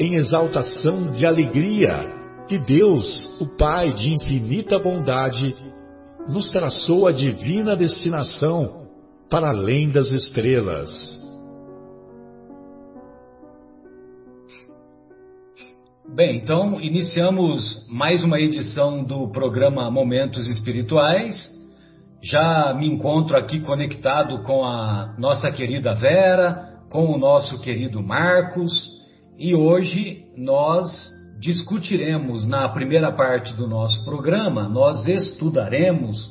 em exaltação de alegria que Deus, o Pai de infinita bondade, nos traçou a divina destinação para além das estrelas. Bem, então iniciamos mais uma edição do programa Momentos Espirituais. Já me encontro aqui conectado com a nossa querida Vera, com o nosso querido Marcos, e hoje nós discutiremos na primeira parte do nosso programa, nós estudaremos,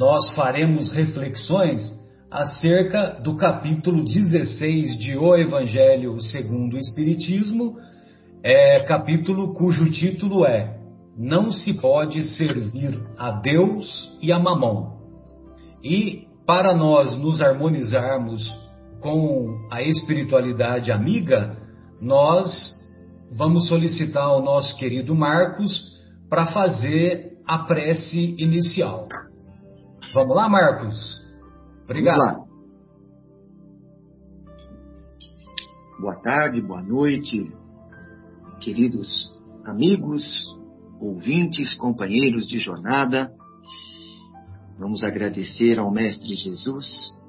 nós faremos reflexões acerca do capítulo 16 de O Evangelho segundo o Espiritismo, é, capítulo cujo título é Não se pode servir a Deus e a Mamão. E para nós nos harmonizarmos com a espiritualidade amiga, nós vamos solicitar ao nosso querido Marcos para fazer a prece inicial. Vamos lá, Marcos? Obrigado. Vamos lá. Boa tarde, boa noite, queridos amigos, ouvintes, companheiros de jornada. Vamos agradecer ao Mestre Jesus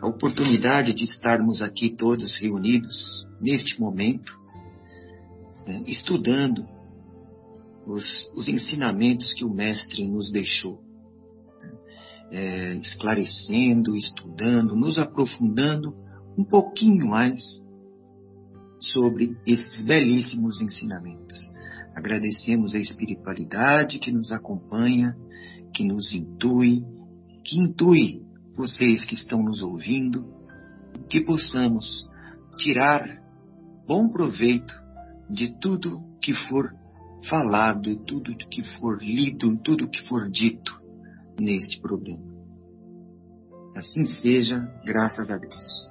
a oportunidade de estarmos aqui todos reunidos neste momento, né, estudando os, os, ensinamentos que o Mestre nos deixou, né, é, esclarecendo, estudando, nos aprofundando um pouquinho mais sobre esses belíssimos ensinamentos. Agradecemos a espiritualidade que nos acompanha, que nos intui, que intui vocês que estão nos ouvindo, que possamos tirar bom proveito de tudo que for falado, tudo que for lido, tudo que for dito neste problema. Assim seja, graças a Deus.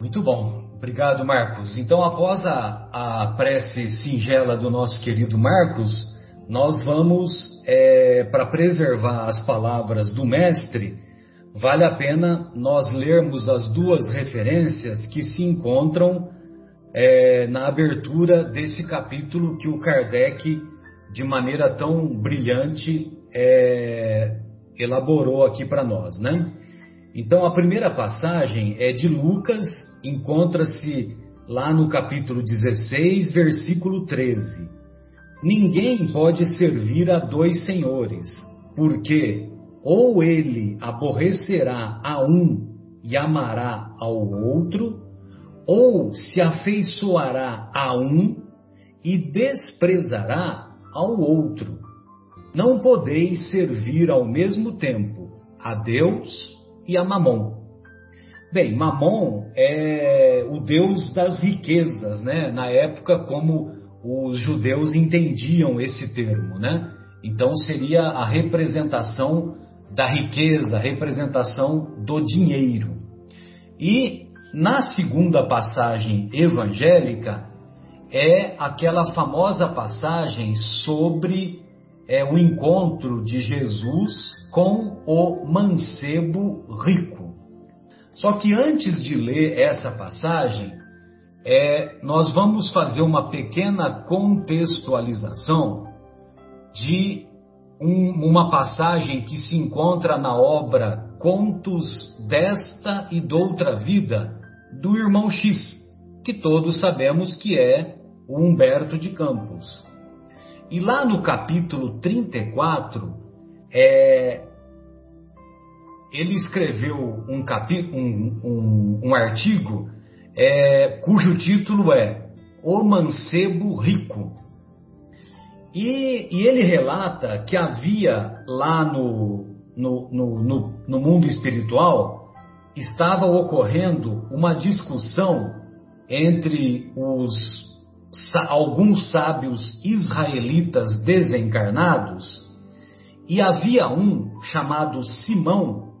Muito bom, obrigado Marcos. Então, após a, a prece singela do nosso querido Marcos, nós vamos, é, para preservar as palavras do Mestre, vale a pena nós lermos as duas referências que se encontram é, na abertura desse capítulo que o Kardec, de maneira tão brilhante, é, elaborou aqui para nós, né? Então, a primeira passagem é de Lucas, encontra-se lá no capítulo 16, versículo 13. Ninguém pode servir a dois senhores, porque ou ele aborrecerá a um e amará ao outro, ou se afeiçoará a um e desprezará ao outro. Não podeis servir ao mesmo tempo a Deus e a Mamon. Bem, Mamon é o deus das riquezas, né? Na época como os judeus entendiam esse termo, né? Então seria a representação da riqueza, a representação do dinheiro. E na segunda passagem evangélica é aquela famosa passagem sobre é, o encontro de Jesus com o mancebo rico. Só que antes de ler essa passagem, é, nós vamos fazer uma pequena contextualização de um, uma passagem que se encontra na obra Contos desta e doutra vida do irmão X, que todos sabemos que é o Humberto de Campos. e lá no capítulo 34, é, ele escreveu um, capi, um, um, um artigo é, cujo título é O Mancebo Rico. E, e ele relata que havia lá no, no, no, no, no mundo espiritual, estava ocorrendo uma discussão entre os alguns sábios israelitas desencarnados, e havia um chamado Simão,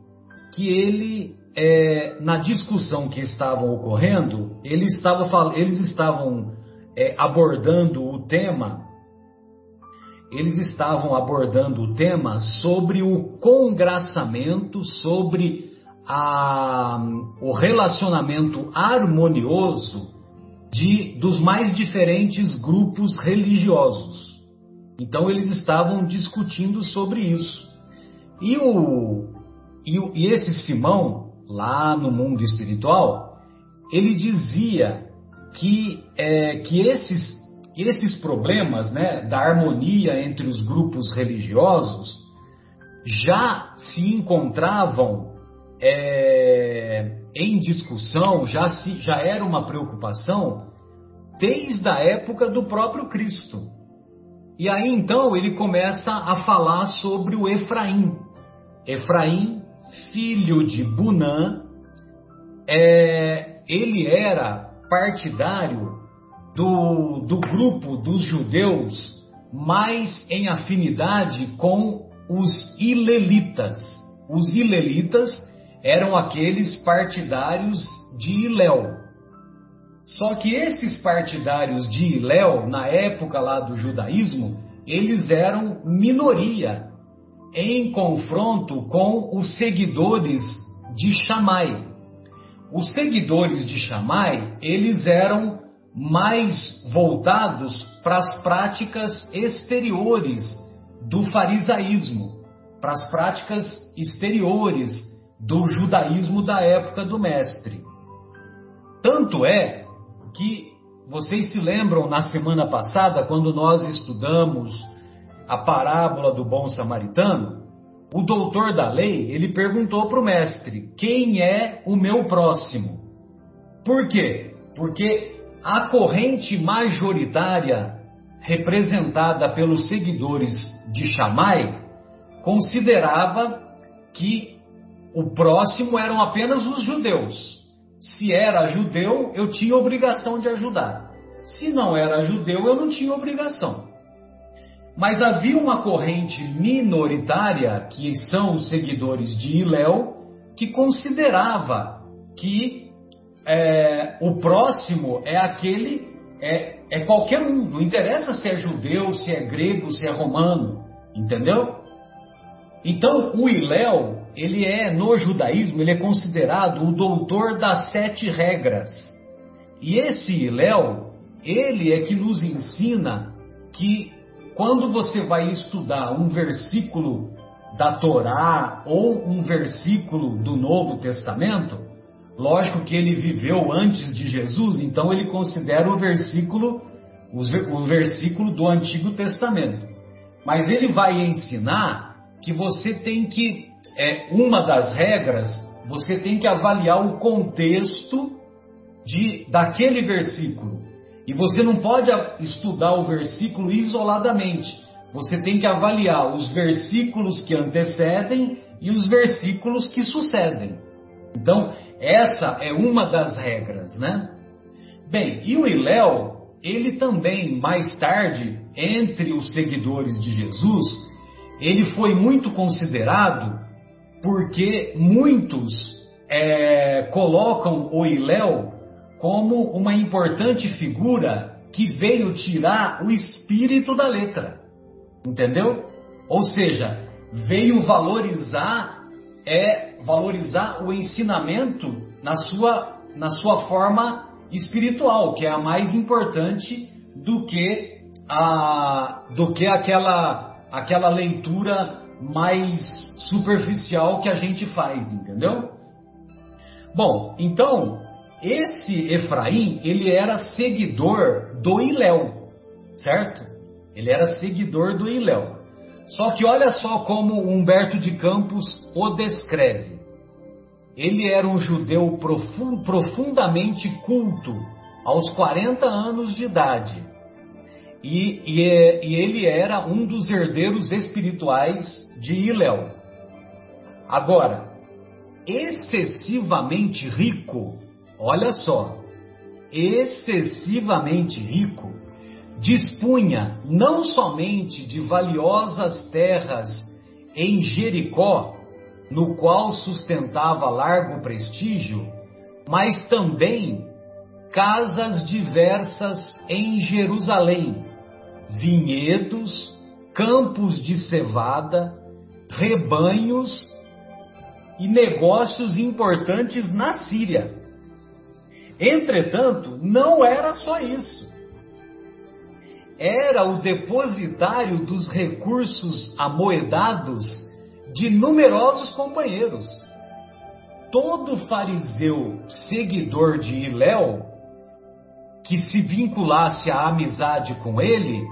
que ele, é, na discussão que estavam ocorrendo, ele estava, eles estavam é, abordando o tema, eles estavam abordando o tema sobre o congraçamento, sobre a, o relacionamento harmonioso de, dos mais diferentes grupos religiosos. Então eles estavam discutindo sobre isso. E, o, e, e esse Simão, lá no mundo espiritual, ele dizia que, é, que esses, esses problemas né, da harmonia entre os grupos religiosos já se encontravam é, em discussão, já, se, já era uma preocupação desde a época do próprio Cristo. E aí então ele começa a falar sobre o Efraim. Efraim, filho de Bunã, é, ele era partidário do, do grupo dos judeus mais em afinidade com os ilelitas. Os ilelitas eram aqueles partidários de Iléu. Só que esses partidários de Iléu, na época lá do judaísmo, eles eram minoria em confronto com os seguidores de Shammai. Os seguidores de Shammai, eles eram mais voltados para as práticas exteriores do farisaísmo, para as práticas exteriores do judaísmo da época do mestre. Tanto é que vocês se lembram na semana passada, quando nós estudamos a parábola do bom samaritano, o doutor da lei, ele perguntou para o mestre: "Quem é o meu próximo?" Por quê? Porque a corrente majoritária representada pelos seguidores de Shammai considerava que o próximo eram apenas os judeus. Se era judeu, eu tinha obrigação de ajudar. Se não era judeu, eu não tinha obrigação. Mas havia uma corrente minoritária, que são os seguidores de Iléu, que considerava que é, o próximo é aquele, é, é qualquer um, não interessa se é judeu, se é grego, se é romano, entendeu? Então o Iléu ele é, no judaísmo, ele é considerado o doutor das sete regras. E esse Léo, ele é que nos ensina que quando você vai estudar um versículo da Torá ou um versículo do Novo Testamento, lógico que ele viveu antes de Jesus, então ele considera o versículo o versículo do Antigo Testamento. Mas ele vai ensinar que você tem que é uma das regras, você tem que avaliar o contexto de daquele versículo. E você não pode estudar o versículo isoladamente. Você tem que avaliar os versículos que antecedem e os versículos que sucedem. Então, essa é uma das regras, né? Bem, e o Iléu, ele também, mais tarde, entre os seguidores de Jesus, ele foi muito considerado porque muitos é, colocam o Iléu como uma importante figura que veio tirar o espírito da letra, entendeu? Ou seja, veio valorizar é valorizar o ensinamento na sua na sua forma espiritual, que é a mais importante do que a do que aquela aquela leitura mais superficial que a gente faz, entendeu? Bom, então, esse Efraim, ele era seguidor do Iléu, certo? Ele era seguidor do Iléu. Só que olha só como Humberto de Campos o descreve. Ele era um judeu profundamente culto, aos 40 anos de idade. E, e, e, ele era um dos herdeiros espirituais de Iléu. Agora, excessivamente rico, olha só, excessivamente rico, dispunha não somente de valiosas terras em Jericó, no qual sustentava largo prestígio, mas também casas diversas em Jerusalém, vinhedos, campos de cevada, rebanhos e negócios importantes na Síria. Entretanto, não era só isso. Era o depositário dos recursos amoedados de numerosos companheiros. Todo fariseu seguidor de Iléu que se vinculasse à amizade com ele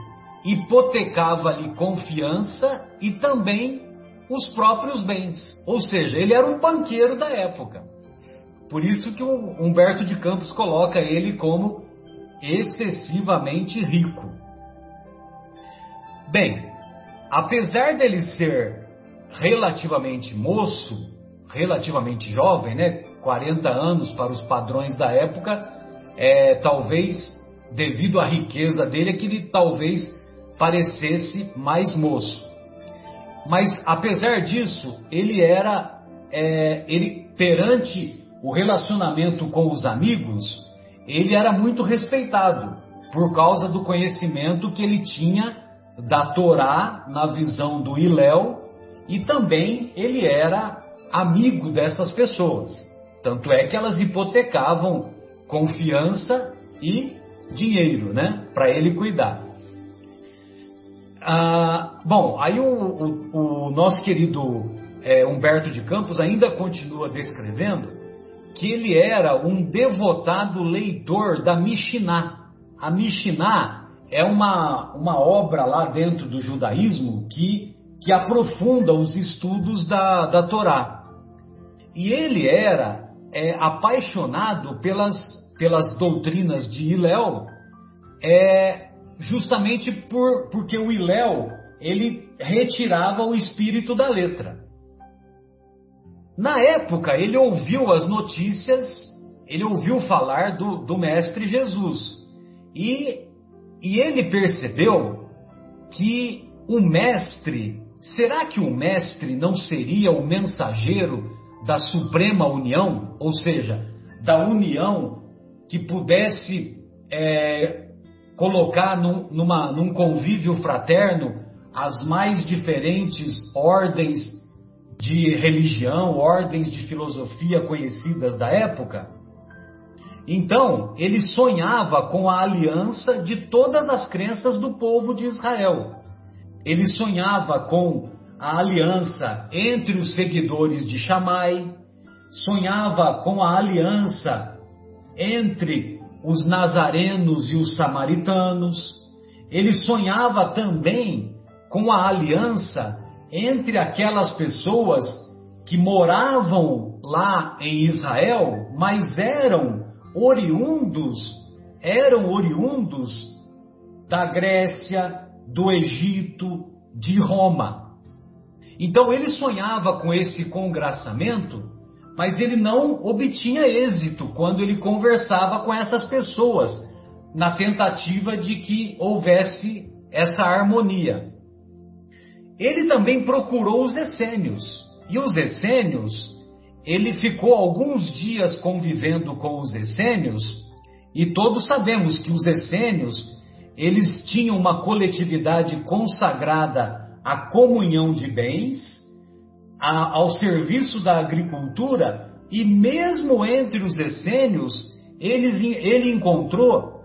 hipotecava-lhe confiança e também os próprios bens. Ou seja, ele era um banqueiro da época. Por isso que o Humberto de Campos coloca ele como excessivamente rico. Bem, apesar dele ser relativamente moço, relativamente jovem, né, 40 anos para os padrões da época, é, talvez devido à riqueza dele, é que ele talvez parecesse mais moço. Mas apesar disso, ele era, é, ele perante o relacionamento com os amigos, ele era muito respeitado por causa do conhecimento que ele tinha da Torá na visão do Iléu e também ele era amigo dessas pessoas. Tanto é que elas hipotecavam confiança e dinheiro, né, para ele cuidar. Ah, bom, aí o, o, o nosso querido é, Humberto de Campos ainda continua descrevendo que ele era um devotado leitor da Mishnah. A Mishnah é uma, uma obra lá dentro do judaísmo que, que aprofunda os estudos da, da Torá. E ele era é, apaixonado pelas, pelas doutrinas de Hillel, é, justamente por, porque o Hillel ele retirava o espírito da letra. Na época, ele ouviu as notícias, ele ouviu falar do, do Mestre Jesus. E, e ele percebeu que o Mestre, será que o Mestre não seria o mensageiro da Suprema União? Ou seja, da união que pudesse é, colocar num, numa, num convívio fraterno as mais diferentes ordens de religião, ordens de filosofia conhecidas da época. Então, ele sonhava com a aliança de todas as crenças do povo de Israel. Ele sonhava com a aliança entre os seguidores de Shammai, sonhava com a aliança entre os nazarenos e os samaritanos. Ele sonhava também com a aliança entre aquelas pessoas que moravam lá em Israel, mas eram oriundos, eram oriundos da Grécia, do Egito, de Roma. Então ele sonhava com esse congraçamento, mas ele não obtinha êxito quando ele conversava com essas pessoas, na tentativa de que houvesse essa harmonia. Ele também procurou os essênios. E os essênios, ele ficou alguns dias convivendo com os essênios, e todos sabemos que os essênios, eles tinham uma coletividade consagrada à comunhão de bens, a, ao serviço da agricultura, e mesmo entre os essênios, eles, ele encontrou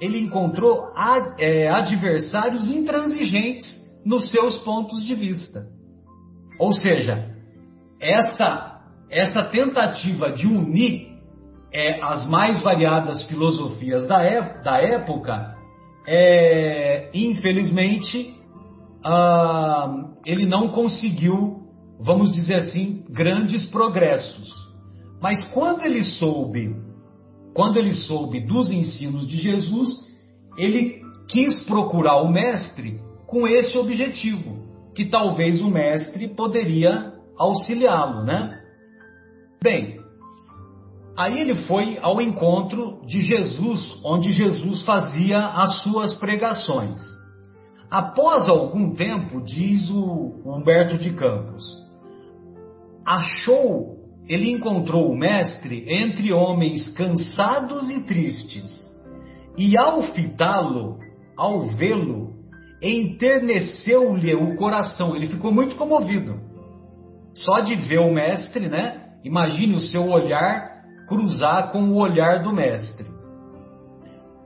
ele encontrou ad, é, adversários intransigentes nos seus pontos de vista. Ou seja, essa, essa tentativa de unir é, as mais variadas filosofias da, é, da época é, infelizmente, ah, ele não conseguiu, vamos dizer assim, grandes progressos. Mas quando ele soube, quando ele soube dos ensinos de Jesus, ele quis procurar o mestre com esse objetivo, que talvez o mestre poderia auxiliá-lo, né? Bem, aí ele foi ao encontro de Jesus, onde Jesus fazia as suas pregações. Após algum tempo, diz o Humberto de Campos, achou, ele encontrou o mestre entre homens cansados e tristes, e ao fitá-lo, ao vê-lo, enterneceu-lhe o coração, ele ficou muito comovido. Só de ver o mestre, né? Imagine o seu olhar cruzar com o olhar do mestre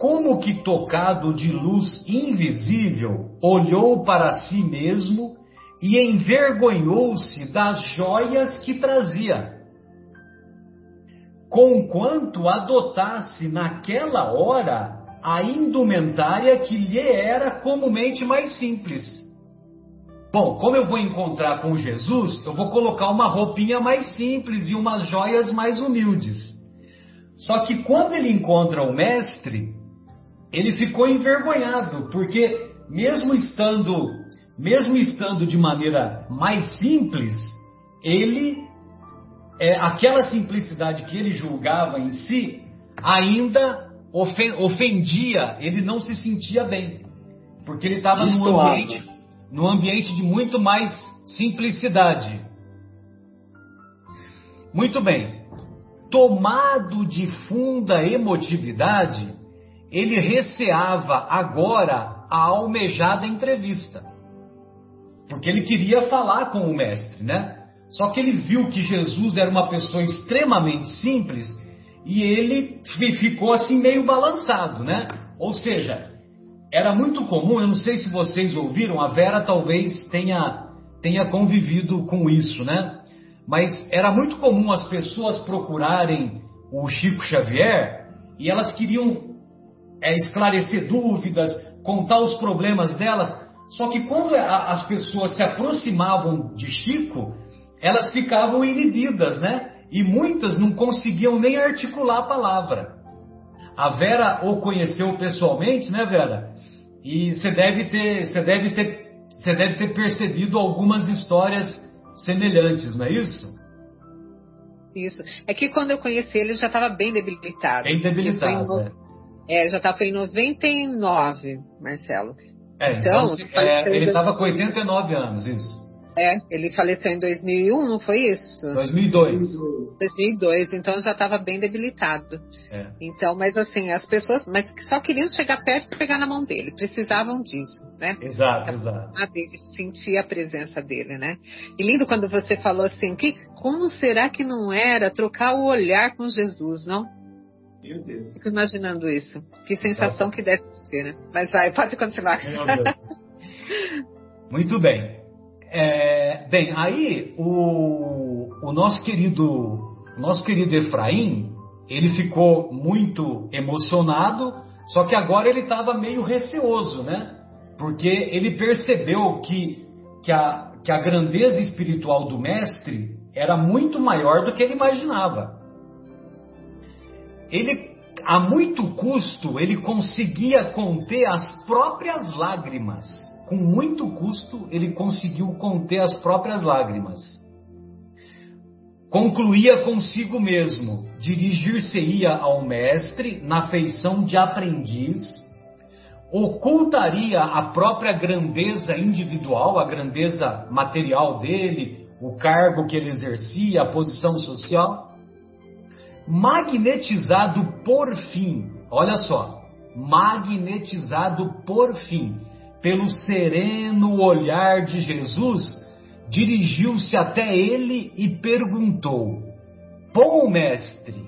como que tocado de luz invisível, olhou para si mesmo e envergonhou-se das joias que trazia. Conquanto adotasse naquela hora a indumentária que lhe era comumente mais simples. Bom, como eu vou encontrar com Jesus, eu vou colocar uma roupinha mais simples e umas joias mais humildes. Só que quando ele encontra o mestre, ele ficou envergonhado, porque mesmo estando, mesmo estando de maneira mais simples, ele é, aquela simplicidade que ele julgava em si ainda ofendia, ele não se sentia bem, porque ele estava num ambiente, num ambiente de muito mais simplicidade. Muito bem. Tomado de funda emotividade, ele receava agora a almejada entrevista. Porque ele queria falar com o mestre, né? Só que ele viu que Jesus era uma pessoa extremamente simples e ele ficou assim meio balançado, né? Ou seja, era muito comum, eu não sei se vocês ouviram, a Vera talvez tenha, tenha convivido com isso, né? Mas era muito comum as pessoas procurarem o Chico Xavier e elas queriam é, esclarecer dúvidas, contar os problemas delas. Só que quando a, as pessoas se aproximavam de Chico, elas ficavam inibidas, né? E muitas não conseguiam nem articular a palavra. A Vera o conheceu pessoalmente, né, Vera? E você deve ter, você deve ter, você deve ter percebido algumas histórias semelhantes, não é isso? Isso. É que quando eu conheci ele já estava bem debilitado. Bem debilitado. Foi, é. É, já estava em 99, Marcelo. É, então, então é, ele estava com 89 anos, isso. É, ele faleceu em 2001, não foi isso? 2002. 2002, então já estava bem debilitado. É. Então, mas assim, as pessoas, mas só queriam chegar perto e pegar na mão dele, precisavam disso, né? Exato, a exato. Dele, sentir a presença dele, né? E lindo quando você falou assim, que como será que não era trocar o olhar com Jesus, não? Meu Deus. Fico imaginando isso. Que sensação que deve ser, né? Mas vai, pode continuar. Muito bem. É, bem, aí o, o nosso querido nosso querido Efraim, ele ficou muito emocionado, só que agora ele estava meio receoso, né? Porque ele percebeu que, que, a, que a grandeza espiritual do mestre era muito maior do que ele imaginava ele a muito custo ele conseguia conter as próprias lágrimas. Com muito custo ele conseguiu conter as próprias lágrimas. Concluía consigo mesmo, dirigir-se-ia ao mestre na feição de aprendiz, ocultaria a própria grandeza individual, a grandeza material dele, o cargo que ele exercia, a posição social, magnetizado por fim, olha só, magnetizado por fim, pelo sereno olhar de Jesus, dirigiu-se até ele e perguntou: Bom mestre,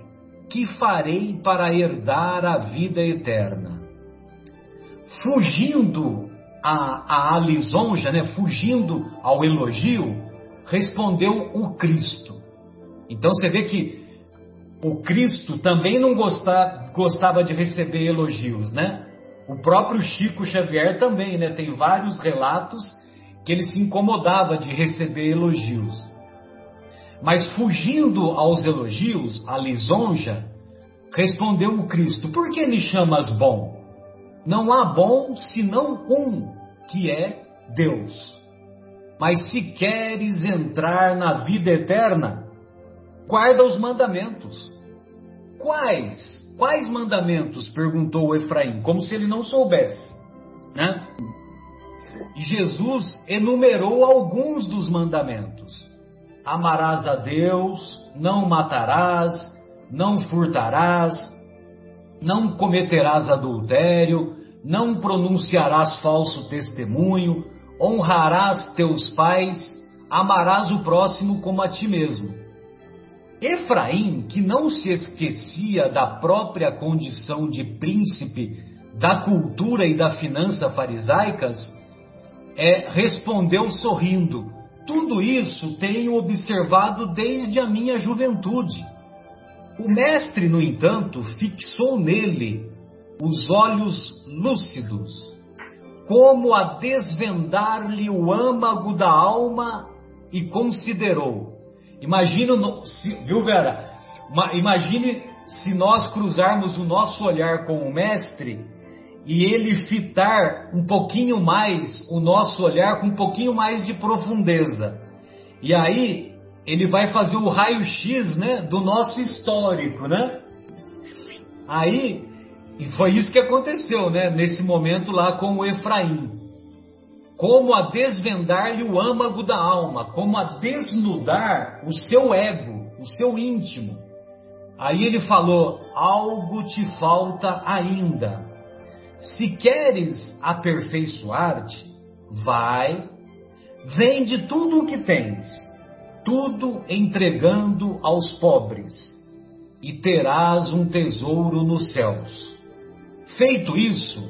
que farei para herdar a vida eterna? Fugindo à, à lisonja, né, fugindo ao elogio, respondeu o Cristo. Então você vê que o Cristo também não gostava, gostava de receber elogios, né? O próprio Chico Xavier também, né? Tem vários relatos que ele se incomodava de receber elogios. Mas fugindo aos elogios, à lisonja, respondeu o Cristo: Por que me chamas bom? Não há bom senão um, que é Deus. Mas se queres entrar na vida eterna, guarda os mandamentos. Quais? Quais mandamentos? perguntou Efraim, como se ele não soubesse. Né? Jesus enumerou alguns dos mandamentos: Amarás a Deus, não matarás, não furtarás, não cometerás adultério, não pronunciarás falso testemunho, honrarás teus pais, amarás o próximo como a ti mesmo. Efraim, que não se esquecia da própria condição de príncipe da cultura e da finança farisaicas, é, respondeu sorrindo: Tudo isso tenho observado desde a minha juventude. O mestre, no entanto, fixou nele os olhos lúcidos, como a desvendar-lhe o âmago da alma, e considerou: Imagina, viu, Vera? Imagine se nós cruzarmos o nosso olhar com o Mestre e ele fitar um pouquinho mais o nosso olhar com um pouquinho mais de profundeza. E aí ele vai fazer o raio-x, né, do nosso histórico, né? Aí e foi isso que aconteceu, né, nesse momento lá com o Efraim como a desvendar-lhe o âmago da alma, como a desnudar o seu ego, o seu íntimo. Aí ele falou: algo te falta ainda. Se queres aperfeiçoar-te, vai, vende tudo o que tens, tudo entregando aos pobres, e terás um tesouro nos céus. Feito isso,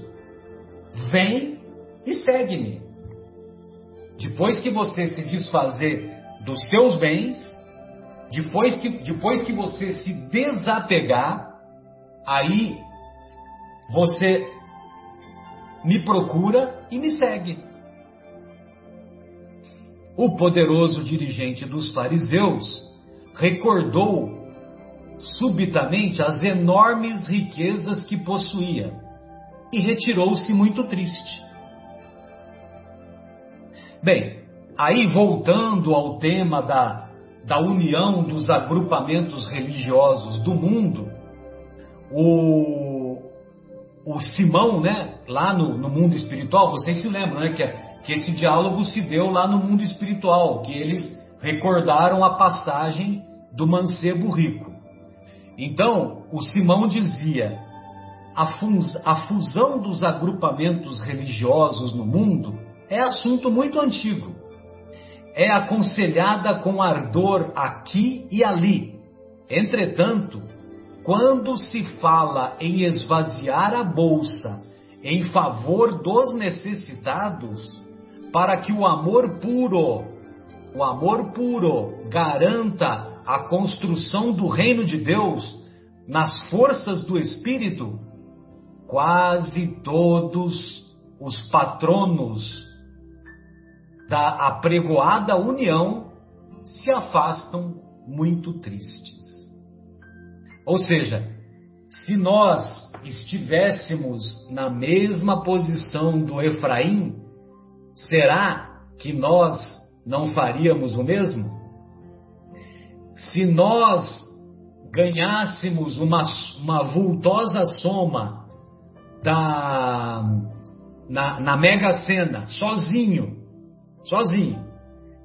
vem e segue-me. Depois que você se desfazer dos seus bens, depois que, depois que você se desapegar, aí você me procura e me segue. O poderoso dirigente dos fariseus recordou subitamente as enormes riquezas que possuía e retirou-se muito triste. Bem, aí voltando ao tema da, da união dos agrupamentos religiosos do mundo, o, o Simão, né, lá no, no mundo espiritual, vocês se lembram, né, que, que esse diálogo se deu lá no mundo espiritual, que eles recordaram a passagem do mancebo rico. Então, o Simão dizia: a, a fusão dos agrupamentos religiosos no mundo é assunto muito antigo. É aconselhada com ardor aqui e ali. Entretanto, quando se fala em esvaziar a bolsa em favor dos necessitados, para que o amor puro, o amor puro garanta a construção do reino de Deus nas forças do espírito, quase todos os patronos da apregoada união se afastam muito tristes. Ou seja, se nós estivéssemos na mesma posição do Efraim, será que nós não faríamos o mesmo? Se nós ganhássemos uma, uma vultosa soma da, na, na Mega Sena, sozinho, sozinho.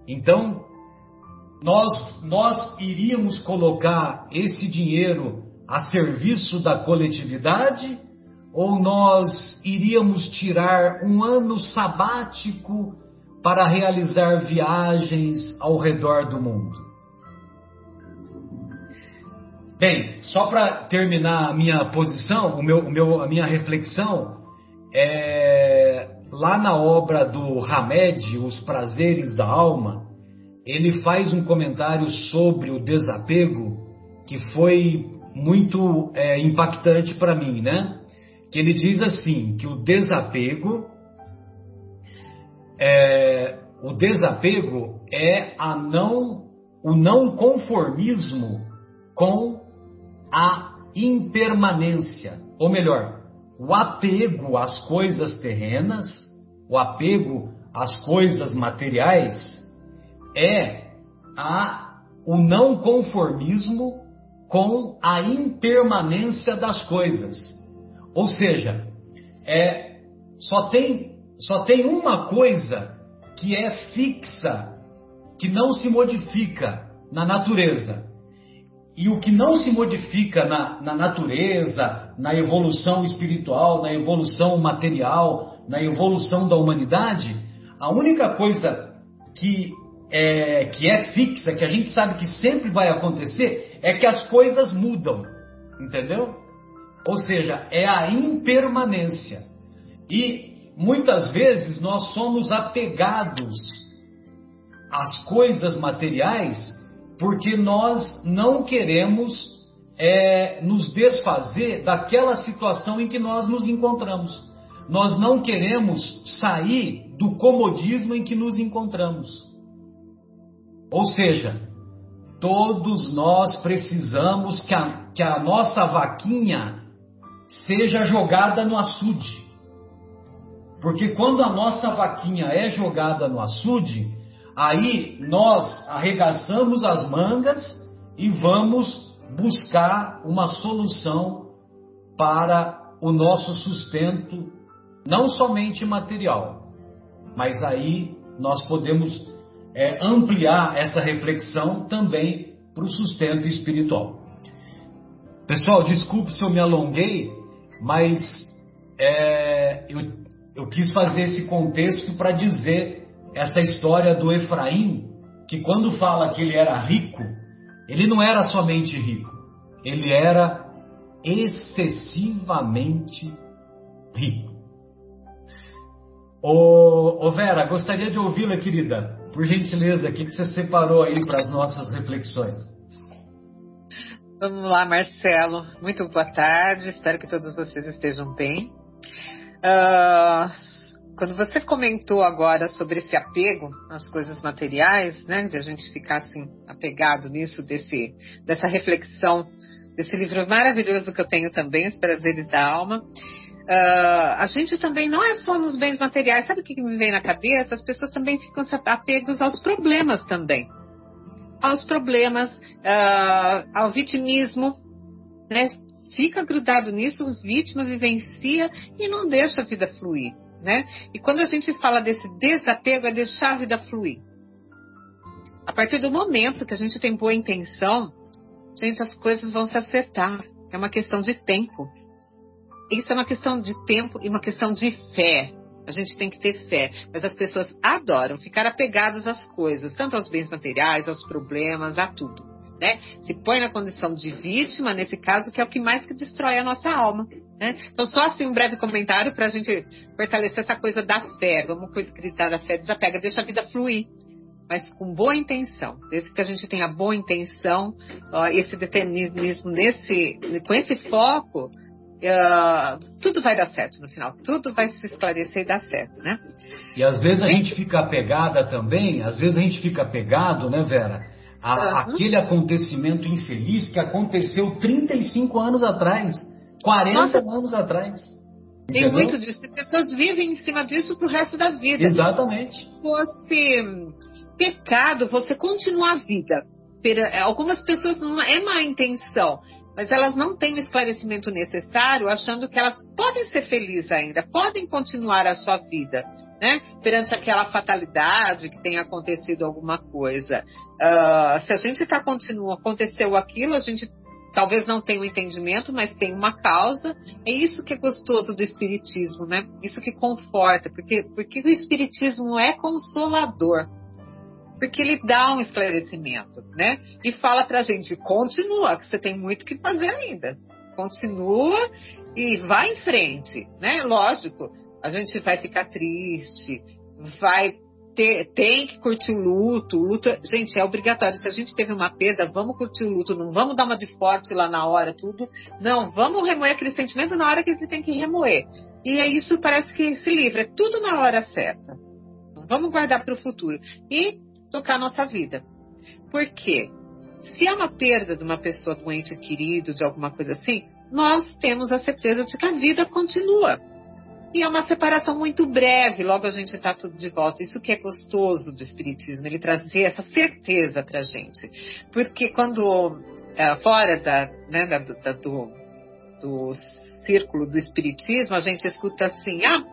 Então, nós, nós iríamos colocar esse dinheiro a serviço da coletividade ou nós iríamos tirar um ano sabático para realizar viagens ao redor do mundo? Bem, só para terminar a minha posição, o meu, o meu, a minha reflexão, é, lá na obra do Hamed, Os Prazeres da Alma, ele faz um comentário sobre o desapego que foi muito é, impactante para mim, né? que ele diz assim que o desapego é, o desapego é a não o não conformismo com a impermanência, ou melhor, o apego às coisas terrenas, o apego às coisas materiais é a, o não conformismo com a impermanência das coisas. Ou seja, é, só, tem, só tem uma coisa que é fixa, que não se modifica na natureza. E o que não se modifica na, na natureza, na evolução espiritual, na evolução material, na evolução da humanidade, a única coisa que é, que é fixa, que a gente sabe que sempre vai acontecer, é que as coisas mudam. Entendeu? Ou seja, é a impermanência. E muitas vezes nós somos apegados às coisas materiais porque nós não queremos é, nos desfazer daquela situação em que nós nos encontramos. Nós não queremos sair do comodismo em que nos encontramos. Ou seja, todos nós precisamos que a, que a nossa vaquinha seja jogada no açude. Porque quando a nossa vaquinha é jogada no açude, aí nós arregaçamos as mangas e vamos buscar uma solução para o nosso sustento, não somente material, mas aí nós podemos é, ampliar essa reflexão também para o sustento espiritual. Pessoal, desculpe se eu me alonguei, mas é, eu, eu quis fazer esse contexto para dizer essa história do Efraim, que quando fala que ele era rico, ele não era somente rico, ele era excessivamente rico. Ô, ô Vera, gostaria de ouvi-la, querida. Por gentileza, o que você separou aí para as nossas reflexões? Vamos lá, Marcelo. Muito boa tarde. Espero que todos vocês estejam bem. Uh, quando você comentou agora sobre esse apego às coisas materiais, né, de a gente ficar assim apegado nisso, desse, dessa reflexão, desse livro maravilhoso que eu tenho também, Os Prazeres da Alma, Uh, a gente também não é só nos bens materiais. Sabe o que me vem na cabeça? As pessoas também ficam apegos aos problemas também. Aos problemas, uh, ao vitimismo, né? Fica grudado nisso, vítima vivencia e não deixa a vida fluir, né? E quando a gente fala desse desapego, é deixar a vida fluir. A partir do momento que a gente tem boa intenção, gente, as coisas vão se acertar. É uma questão de tempo. Isso é uma questão de tempo e uma questão de fé. A gente tem que ter fé. Mas as pessoas adoram ficar apegadas às coisas, tanto aos bens materiais, aos problemas, a tudo. Né? Se põe na condição de vítima, nesse caso, que é o que mais que destrói a nossa alma. Né? Então, só assim um breve comentário para a gente fortalecer essa coisa da fé. Vamos gritar da fé, desapega, deixa a vida fluir. Mas com boa intenção. Desde que a gente tenha boa intenção, ó, esse determinismo nesse, com esse foco, Uh, tudo vai dar certo no final, tudo vai se esclarecer e dar certo, né? E às vezes a gente fica apegada também, às vezes a gente fica apegado, né, Vera, a, uhum. aquele acontecimento infeliz que aconteceu 35 anos atrás, 40 Nossa. anos atrás. Tem Entendeu? muito disso. Pessoas vivem em cima disso pro resto da vida. Exatamente. Se fosse pecado você continuar a vida. Algumas pessoas não é má intenção, mas elas não têm o esclarecimento necessário, achando que elas podem ser felizes ainda, podem continuar a sua vida, né? Perante aquela fatalidade que tenha acontecido alguma coisa. Uh, se a gente está continuando, aconteceu aquilo, a gente talvez não tenha um entendimento, mas tem uma causa. É isso que é gostoso do espiritismo, né? Isso que conforta, porque porque o espiritismo é consolador porque ele dá um esclarecimento, né? E fala para a gente, continua, que você tem muito que fazer ainda. Continua e vai em frente, né? Lógico, a gente vai ficar triste, vai ter, tem que curtir o luto. O luto, gente, é obrigatório. Se a gente teve uma perda, vamos curtir o luto. Não vamos dar uma de forte lá na hora, tudo. Não, vamos remoer aquele sentimento na hora que ele tem que remoer. E é isso parece que se livra. É tudo na hora certa. Vamos guardar para o futuro. E tocar a nossa vida. Por quê? Se é uma perda de uma pessoa doente querido, de alguma coisa assim, nós temos a certeza de que a vida continua. E é uma separação muito breve, logo a gente está tudo de volta. Isso que é gostoso do Espiritismo, ele trazer essa certeza para gente. Porque quando, é, fora da, né, da, da, do, do círculo do Espiritismo, a gente escuta assim: ah,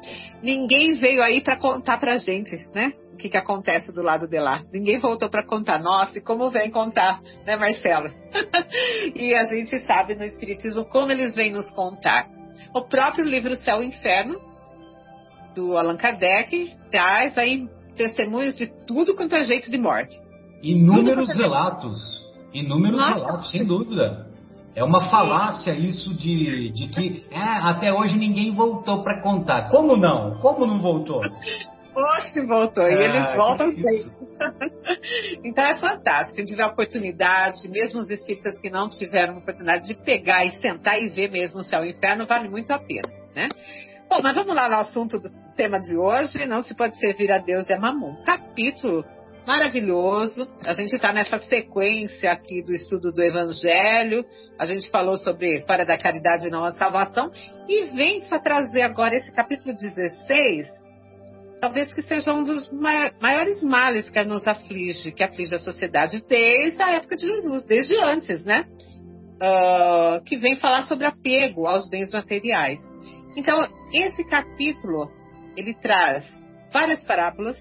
ninguém veio aí para contar para gente, né? O que, que acontece do lado de lá. Ninguém voltou para contar. Nossa, e como vem contar, né, Marcelo? e a gente sabe no Espiritismo como eles vêm nos contar. O próprio livro Céu e Inferno, do Allan Kardec, traz aí testemunhos de tudo quanto é jeito de morte. Inúmeros é relatos. Inúmeros Nossa. relatos, sem dúvida. É uma falácia isso de, de que é, até hoje ninguém voltou para contar. Como não? Como não voltou? Hoje voltou, e eles voltam sempre. então é fantástico. Quem tiver a oportunidade, mesmo os espíritas que não tiveram a oportunidade de pegar e sentar e ver mesmo o céu e o inferno, vale muito a pena, né? Bom, mas vamos lá no assunto do tema de hoje. Não se pode servir a Deus é mamon. Capítulo maravilhoso. A gente está nessa sequência aqui do estudo do Evangelho. A gente falou sobre para da caridade não a salvação. E vem para trazer agora esse capítulo 16, talvez que seja um dos maiores males que nos aflige, que aflige a sociedade desde a época de Jesus, desde antes, né? Uh, que vem falar sobre apego aos bens materiais. Então, esse capítulo, ele traz várias parábolas,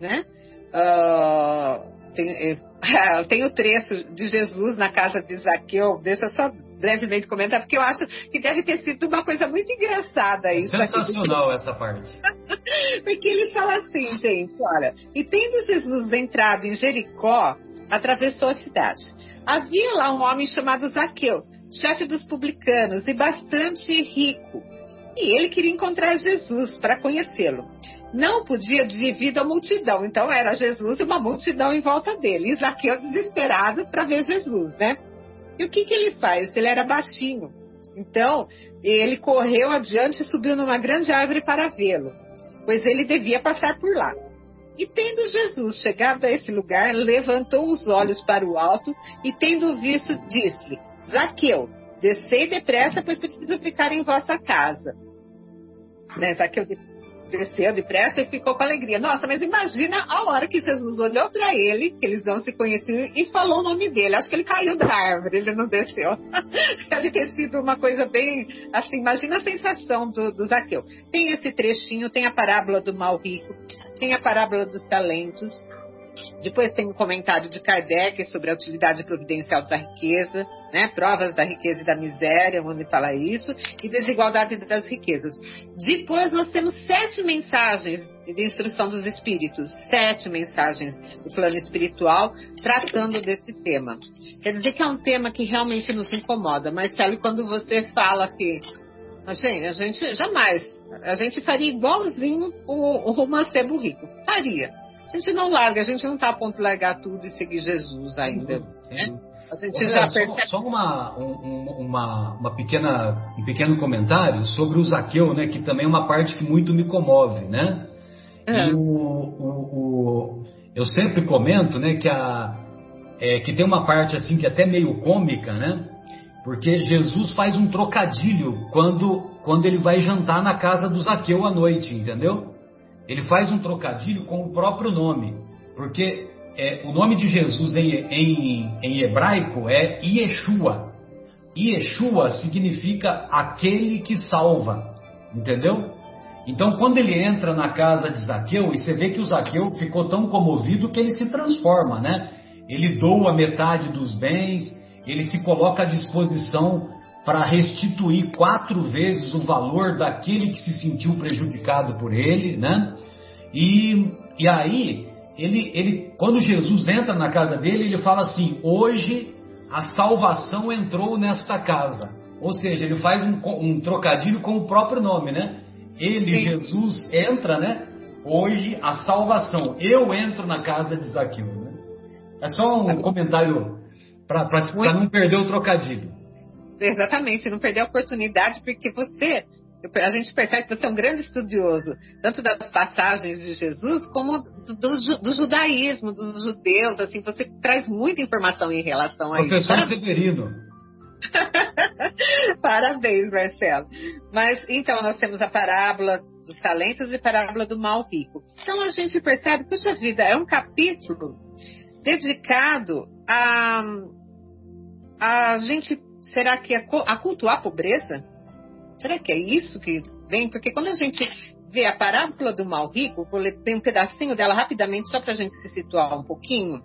né? Uh, tem, uh, tem o trecho de Jesus na casa de Zaqueu, deixa só brevemente comentar, porque eu acho que deve ter sido uma coisa muito engraçada isso. Sensacional aqui. essa parte. porque ele fala assim, gente, olha, e tendo Jesus entrado em Jericó, atravessou a cidade. Havia lá um homem chamado Zaqueu, chefe dos publicanos e bastante rico. E ele queria encontrar Jesus para conhecê-lo. Não podia devido à multidão, então era Jesus e uma multidão em volta dele. E Zaqueu desesperado para ver Jesus, né? E o que, que ele faz? Ele era baixinho. Então, ele correu adiante e subiu numa grande árvore para vê-lo, pois ele devia passar por lá. E tendo Jesus chegado a esse lugar, levantou os olhos para o alto e, tendo visto, disse-lhe: Zaqueu, descei depressa, pois preciso ficar em vossa casa. Né? Zaqueu desceu depressa e ficou com alegria. Nossa, mas imagina a hora que Jesus olhou para ele, que eles não se conheciam, e falou o nome dele. Acho que ele caiu da árvore, ele não desceu. Deve ter sido uma coisa bem assim. Imagina a sensação do, do Zaqueu. Tem esse trechinho, tem a parábola do mal rico, tem a parábola dos talentos. Depois tem um comentário de Kardec sobre a utilidade providencial da riqueza, né? provas da riqueza e da miséria, onde fala isso, e desigualdade das riquezas. Depois nós temos sete mensagens de instrução dos espíritos, sete mensagens do plano espiritual tratando desse tema. Quer dizer que é um tema que realmente nos incomoda, Marcelo, quando você fala que Gente, a gente jamais, a gente faria igualzinho o, o Mancebo Rico. Faria. A gente não larga, a gente não está a ponto de largar tudo e seguir Jesus ainda. Né? A gente Ô, já percebe. Só, só uma, um, uma, uma pequena, um pequeno comentário sobre o Zaqueu, né? Que também é uma parte que muito me comove, né? É. E o, o, o, eu sempre comento, né? Que, a, é, que tem uma parte assim que é até meio cômica, né? Porque Jesus faz um trocadilho quando, quando ele vai jantar na casa do Zaqueu à noite, entendeu? Ele faz um trocadilho com o próprio nome, porque é, o nome de Jesus em, em, em hebraico é Yeshua. Yeshua significa aquele que salva, entendeu? Então, quando ele entra na casa de Zaqueu, e você vê que o Zaqueu ficou tão comovido que ele se transforma, né? Ele doa metade dos bens, ele se coloca à disposição para restituir quatro vezes o valor daquele que se sentiu prejudicado por ele, né? E, e aí, ele, ele, quando Jesus entra na casa dele, ele fala assim: hoje a salvação entrou nesta casa. Ou seja, ele faz um, um trocadilho com o próprio nome, né? Ele, Sim. Jesus, entra, né? hoje a salvação. Eu entro na casa de Zaqueu. Né? É só um comentário para não perder o trocadilho. Exatamente, não perder a oportunidade, porque você, a gente percebe que você é um grande estudioso, tanto das passagens de Jesus, como do, do, do judaísmo, dos judeus, assim, você traz muita informação em relação a Professor isso. Professor Severino. Parabéns, Marcelo. Mas então nós temos a parábola dos talentos e a parábola do mal rico. Então a gente percebe, puxa vida, é um capítulo dedicado a, a gente, será que é a cultuar a pobreza? Será que é isso que vem? Porque quando a gente vê a parábola do mal rico, vou ler um pedacinho dela rapidamente, só para a gente se situar um pouquinho.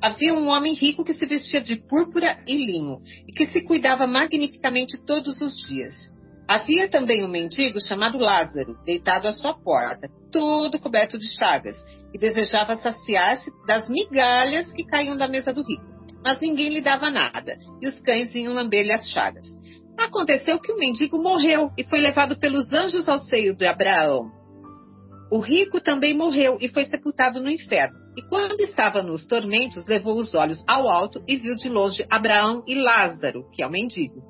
Havia um homem rico que se vestia de púrpura e linho e que se cuidava magnificamente todos os dias. Havia também um mendigo chamado Lázaro, deitado à sua porta, todo coberto de chagas, e desejava saciar-se das migalhas que caíam da mesa do rico. Mas ninguém lhe dava nada, e os cães vinham lamber-lhe as chagas. Aconteceu que o mendigo morreu e foi levado pelos anjos ao seio de Abraão. O rico também morreu e foi sepultado no inferno. E quando estava nos tormentos, levou os olhos ao alto e viu de longe Abraão e Lázaro, que é o mendigo,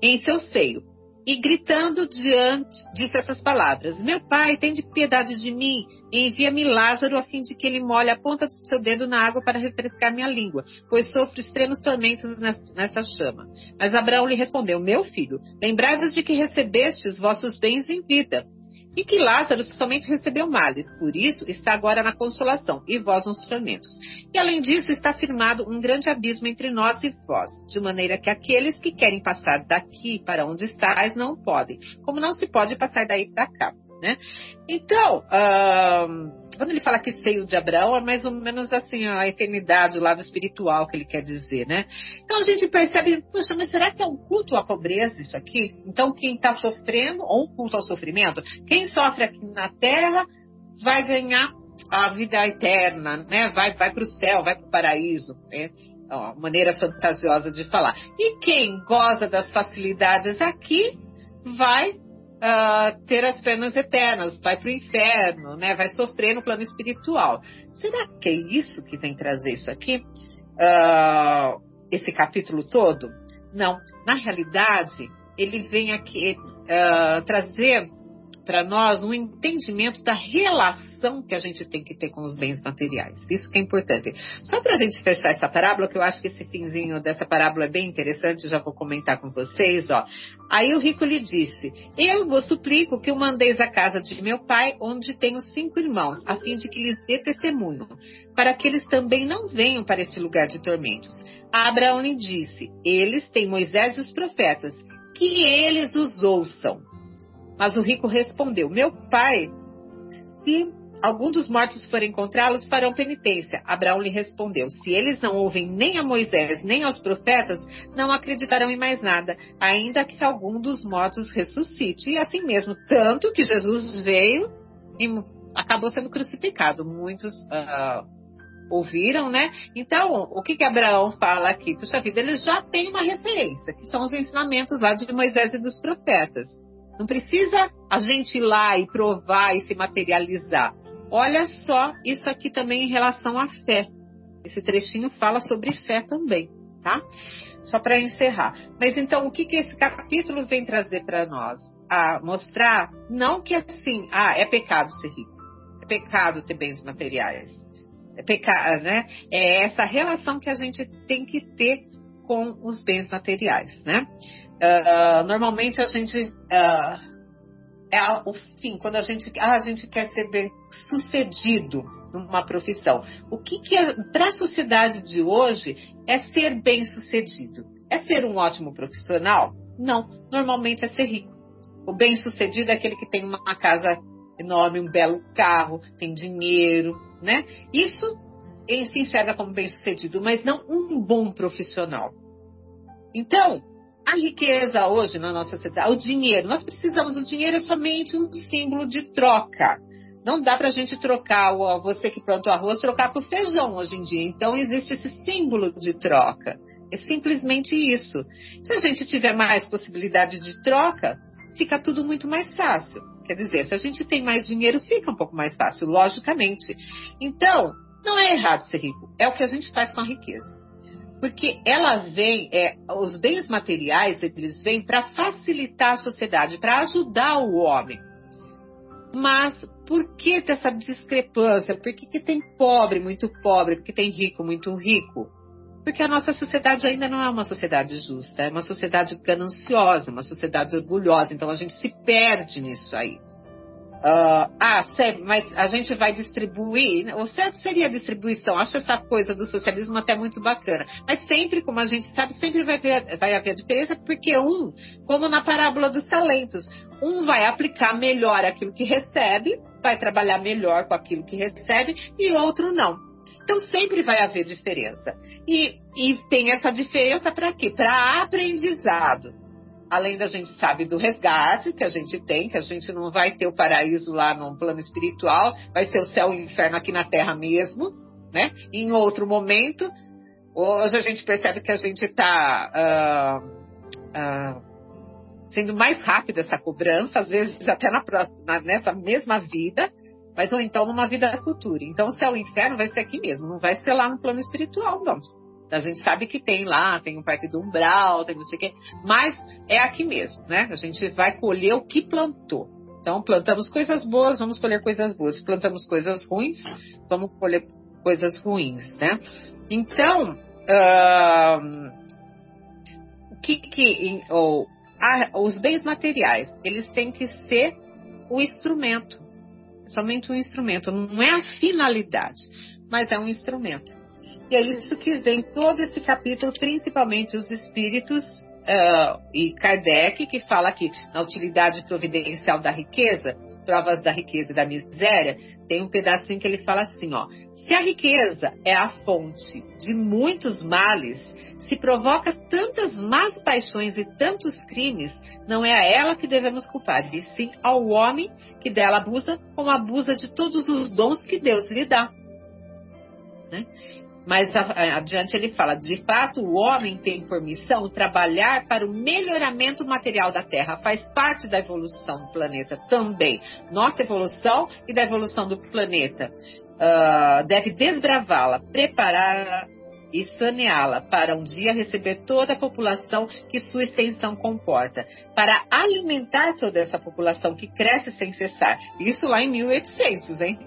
em seu seio e gritando diante, disse essas palavras: Meu pai, tem de piedade de mim, e envia-me Lázaro a fim de que ele molhe a ponta do seu dedo na água para refrescar minha língua, pois sofro extremos tormentos nessa chama. Mas Abraão lhe respondeu: Meu filho, lembrai-vos de que recebeste os vossos bens em vida e que Lázaro somente recebeu males, por isso está agora na consolação, e vós nos tormentos. E além disso, está firmado um grande abismo entre nós e vós, de maneira que aqueles que querem passar daqui para onde estáis não podem, como não se pode passar daí para cá. Né? Então, quando ele fala que seio de Abraão, é mais ou menos assim a eternidade, o lado espiritual que ele quer dizer, né? Então a gente percebe, poxa, mas será que é um culto à pobreza isso aqui? Então quem está sofrendo, ou um culto ao sofrimento, quem sofre aqui na terra vai ganhar a vida eterna, né? Vai, vai para o céu, vai para o paraíso, né? Ó, maneira fantasiosa de falar. E quem goza das facilidades aqui vai uh, ter as penas eternas, vai para o inferno, né? vai sofrer no plano espiritual. Será que é isso que vem trazer isso aqui? Uh, esse capítulo todo? Não. Na realidade, ele vem aqui uh, trazer para nós um entendimento da relação que a gente tem que ter com os bens materiais. Isso que é importante. Só para a gente fechar essa parábola, que eu acho que esse finzinho dessa parábola é bem interessante, já vou comentar com vocês. Ó. Aí o rico lhe disse: Eu vos suplico que o mandeis à casa de meu pai, onde tenho cinco irmãos, a fim de que lhes dê testemunho, para que eles também não venham para este lugar de tormentos. Abraão lhe disse: Eles têm Moisés e os profetas, que eles os ouçam. Mas o rico respondeu: Meu pai, se algum dos mortos for encontrá-los, farão penitência. Abraão lhe respondeu: Se eles não ouvem nem a Moisés nem aos profetas, não acreditarão em mais nada, ainda que algum dos mortos ressuscite. E assim mesmo, tanto que Jesus veio e acabou sendo crucificado. Muitos uh, ouviram, né? Então, o que, que Abraão fala aqui? Puxa vida, eles já têm uma referência, que são os ensinamentos lá de Moisés e dos profetas. Não precisa a gente ir lá e provar e se materializar. Olha só isso aqui também em relação à fé. Esse trechinho fala sobre fé também, tá? Só para encerrar. Mas então, o que, que esse capítulo vem trazer para nós? A mostrar, não que assim, ah, é pecado ser rico. É pecado ter bens materiais. É pecado, né? É essa relação que a gente tem que ter com os bens materiais, né? Uh, normalmente a gente uh, é o fim, quando a gente, ah, a gente quer ser bem sucedido numa profissão. O que, que é para a sociedade de hoje é ser bem sucedido? É ser um ótimo profissional? Não, normalmente é ser rico. O bem sucedido é aquele que tem uma casa enorme, um belo carro, tem dinheiro, né? Isso se enxerga como bem sucedido, mas não um bom profissional. Então, a riqueza hoje na nossa sociedade, o dinheiro, nós precisamos, o dinheiro é somente um símbolo de troca. Não dá para a gente trocar o, você que plantou arroz, trocar por feijão hoje em dia. Então existe esse símbolo de troca. É simplesmente isso. Se a gente tiver mais possibilidade de troca, fica tudo muito mais fácil. Quer dizer, se a gente tem mais dinheiro, fica um pouco mais fácil, logicamente. Então, não é errado ser rico, é o que a gente faz com a riqueza. Porque ela vem, é, os bens materiais, eles vêm para facilitar a sociedade, para ajudar o homem. Mas por que essa discrepância? Por que, que tem pobre muito pobre? Por que tem rico muito rico? Porque a nossa sociedade ainda não é uma sociedade justa, é uma sociedade gananciosa, uma sociedade orgulhosa. Então a gente se perde nisso aí. Uh, ah, sério, mas a gente vai distribuir. O certo seria a distribuição. Acho essa coisa do socialismo até muito bacana. Mas sempre, como a gente sabe, sempre vai, ver, vai haver diferença, porque um, como na parábola dos talentos, um vai aplicar melhor aquilo que recebe, vai trabalhar melhor com aquilo que recebe, e outro não. Então sempre vai haver diferença. E, e tem essa diferença para quê? Para aprendizado além da gente sabe do resgate que a gente tem, que a gente não vai ter o paraíso lá no plano espiritual, vai ser o céu e o inferno aqui na Terra mesmo, né? Em outro momento, hoje a gente percebe que a gente está uh, uh, sendo mais rápido essa cobrança, às vezes até na, na, nessa mesma vida, mas ou então numa vida futura. Então o céu e o inferno vai ser aqui mesmo, não vai ser lá no plano espiritual, não. A gente sabe que tem lá, tem o Parque do Umbral, tem não sei o quê, mas é aqui mesmo, né? A gente vai colher o que plantou. Então, plantamos coisas boas, vamos colher coisas boas. Plantamos coisas ruins, vamos colher coisas ruins, né? Então, o que, que ou, os bens materiais, eles têm que ser o instrumento, somente um instrumento, não é a finalidade, mas é um instrumento. E é isso que vem todo esse capítulo, principalmente os espíritos uh, e Kardec, que fala aqui na utilidade providencial da riqueza, provas da riqueza e da miséria, tem um pedacinho que ele fala assim, ó. Se a riqueza é a fonte de muitos males, se provoca tantas más paixões e tantos crimes, não é a ela que devemos culpar, e sim ao homem que dela abusa, como abusa de todos os dons que Deus lhe dá. Né? Mas adiante ele fala: de fato, o homem tem por missão trabalhar para o melhoramento material da Terra, faz parte da evolução do planeta também. Nossa evolução e da evolução do planeta. Uh, deve desbravá-la, prepará-la e saneá-la para um dia receber toda a população que sua extensão comporta, para alimentar toda essa população que cresce sem cessar. Isso lá em 1800, hein?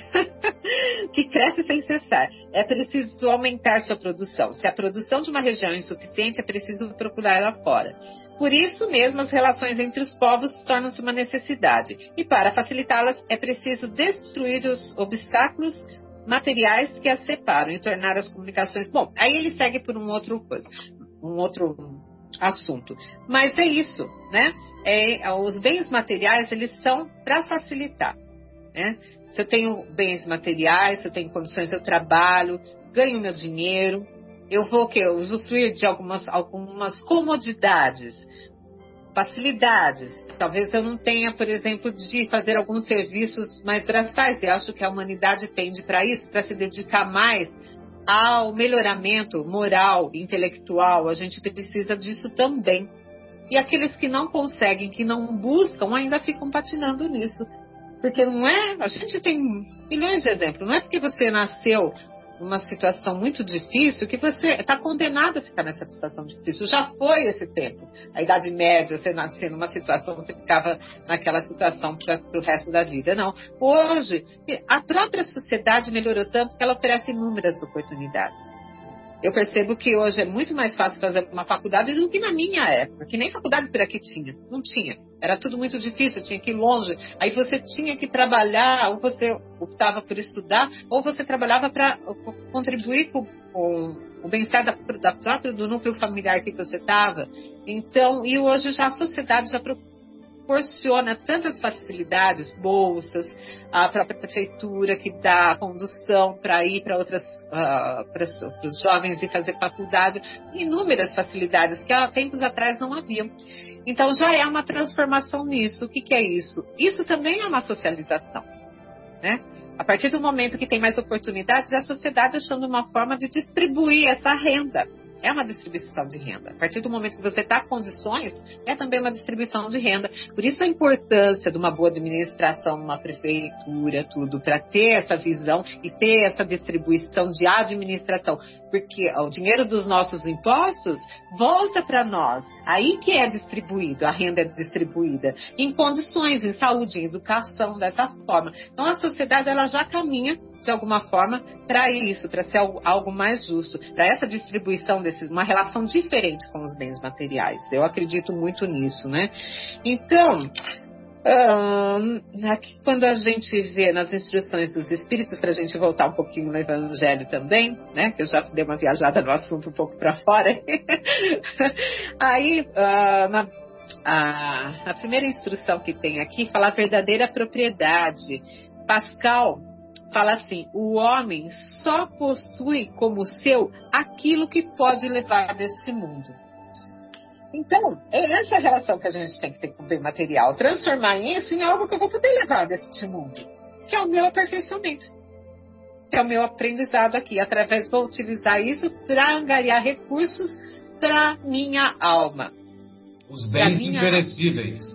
que cresce sem cessar. É preciso aumentar sua produção. Se a produção de uma região é insuficiente, é preciso procurar lá fora. Por isso mesmo, as relações entre os povos tornam-se uma necessidade. E para facilitá-las, é preciso destruir os obstáculos materiais que as separam e tornar as comunicações. Bom, aí ele segue por um outro coisa, um outro assunto. Mas é isso, né? É, os bens materiais eles são para facilitar. Né? Se eu tenho bens materiais, se eu tenho condições, eu trabalho, ganho meu dinheiro, eu vou que usufruir de algumas, algumas comodidades, facilidades. Talvez eu não tenha, por exemplo, de fazer alguns serviços mais braçais, e acho que a humanidade tende para isso, para se dedicar mais ao melhoramento moral, intelectual. A gente precisa disso também. E aqueles que não conseguem, que não buscam, ainda ficam patinando nisso. Porque não é. A gente tem milhões de exemplos. Não é porque você nasceu numa situação muito difícil que você está condenado a ficar nessa situação difícil. Já foi esse tempo. A Idade Média, você nascia numa situação, você ficava naquela situação para o resto da vida. Não. Hoje, a própria sociedade melhorou tanto que ela oferece inúmeras oportunidades eu percebo que hoje é muito mais fácil fazer uma faculdade do que na minha época, que nem faculdade por aqui tinha. Não tinha. Era tudo muito difícil, tinha que ir longe. Aí você tinha que trabalhar, ou você optava por estudar, ou você trabalhava para contribuir com, com o bem-estar da, da própria do núcleo familiar que você estava. Então, e hoje já a sociedade já procura proporciona tantas facilidades, bolsas, a própria prefeitura que dá condução para ir para outras, uh, para os jovens e fazer faculdade, inúmeras facilidades que há tempos atrás não haviam. Então já é uma transformação nisso. O que, que é isso? Isso também é uma socialização, né? A partir do momento que tem mais oportunidades, a sociedade achando uma forma de distribuir essa renda é uma distribuição de renda. A partir do momento que você está com condições, é também uma distribuição de renda. Por isso a importância de uma boa administração numa prefeitura, tudo, para ter essa visão e ter essa distribuição de administração. Porque o dinheiro dos nossos impostos volta para nós. Aí que é distribuído, a renda é distribuída. Em condições, em saúde, em educação, dessa forma. Então a sociedade ela já caminha de alguma forma para isso, para ser algo mais justo, para essa distribuição desses, uma relação diferente com os bens materiais. Eu acredito muito nisso, né? Então, aqui, quando a gente vê nas instruções dos Espíritos, para a gente voltar um pouquinho no Evangelho também, né? Que eu já dei uma viajada no assunto um pouco para fora. Aí, na, a, a primeira instrução que tem aqui fala a verdadeira propriedade. Pascal fala assim: o homem só possui como seu aquilo que pode levar deste mundo. Então, é essa relação que a gente tem que ter com o bem material, transformar isso em algo que eu vou poder levar deste mundo, que é o meu aperfeiçoamento, que é o meu aprendizado aqui. Através, vou utilizar isso para angariar recursos para minha alma. Os bens imperecíveis.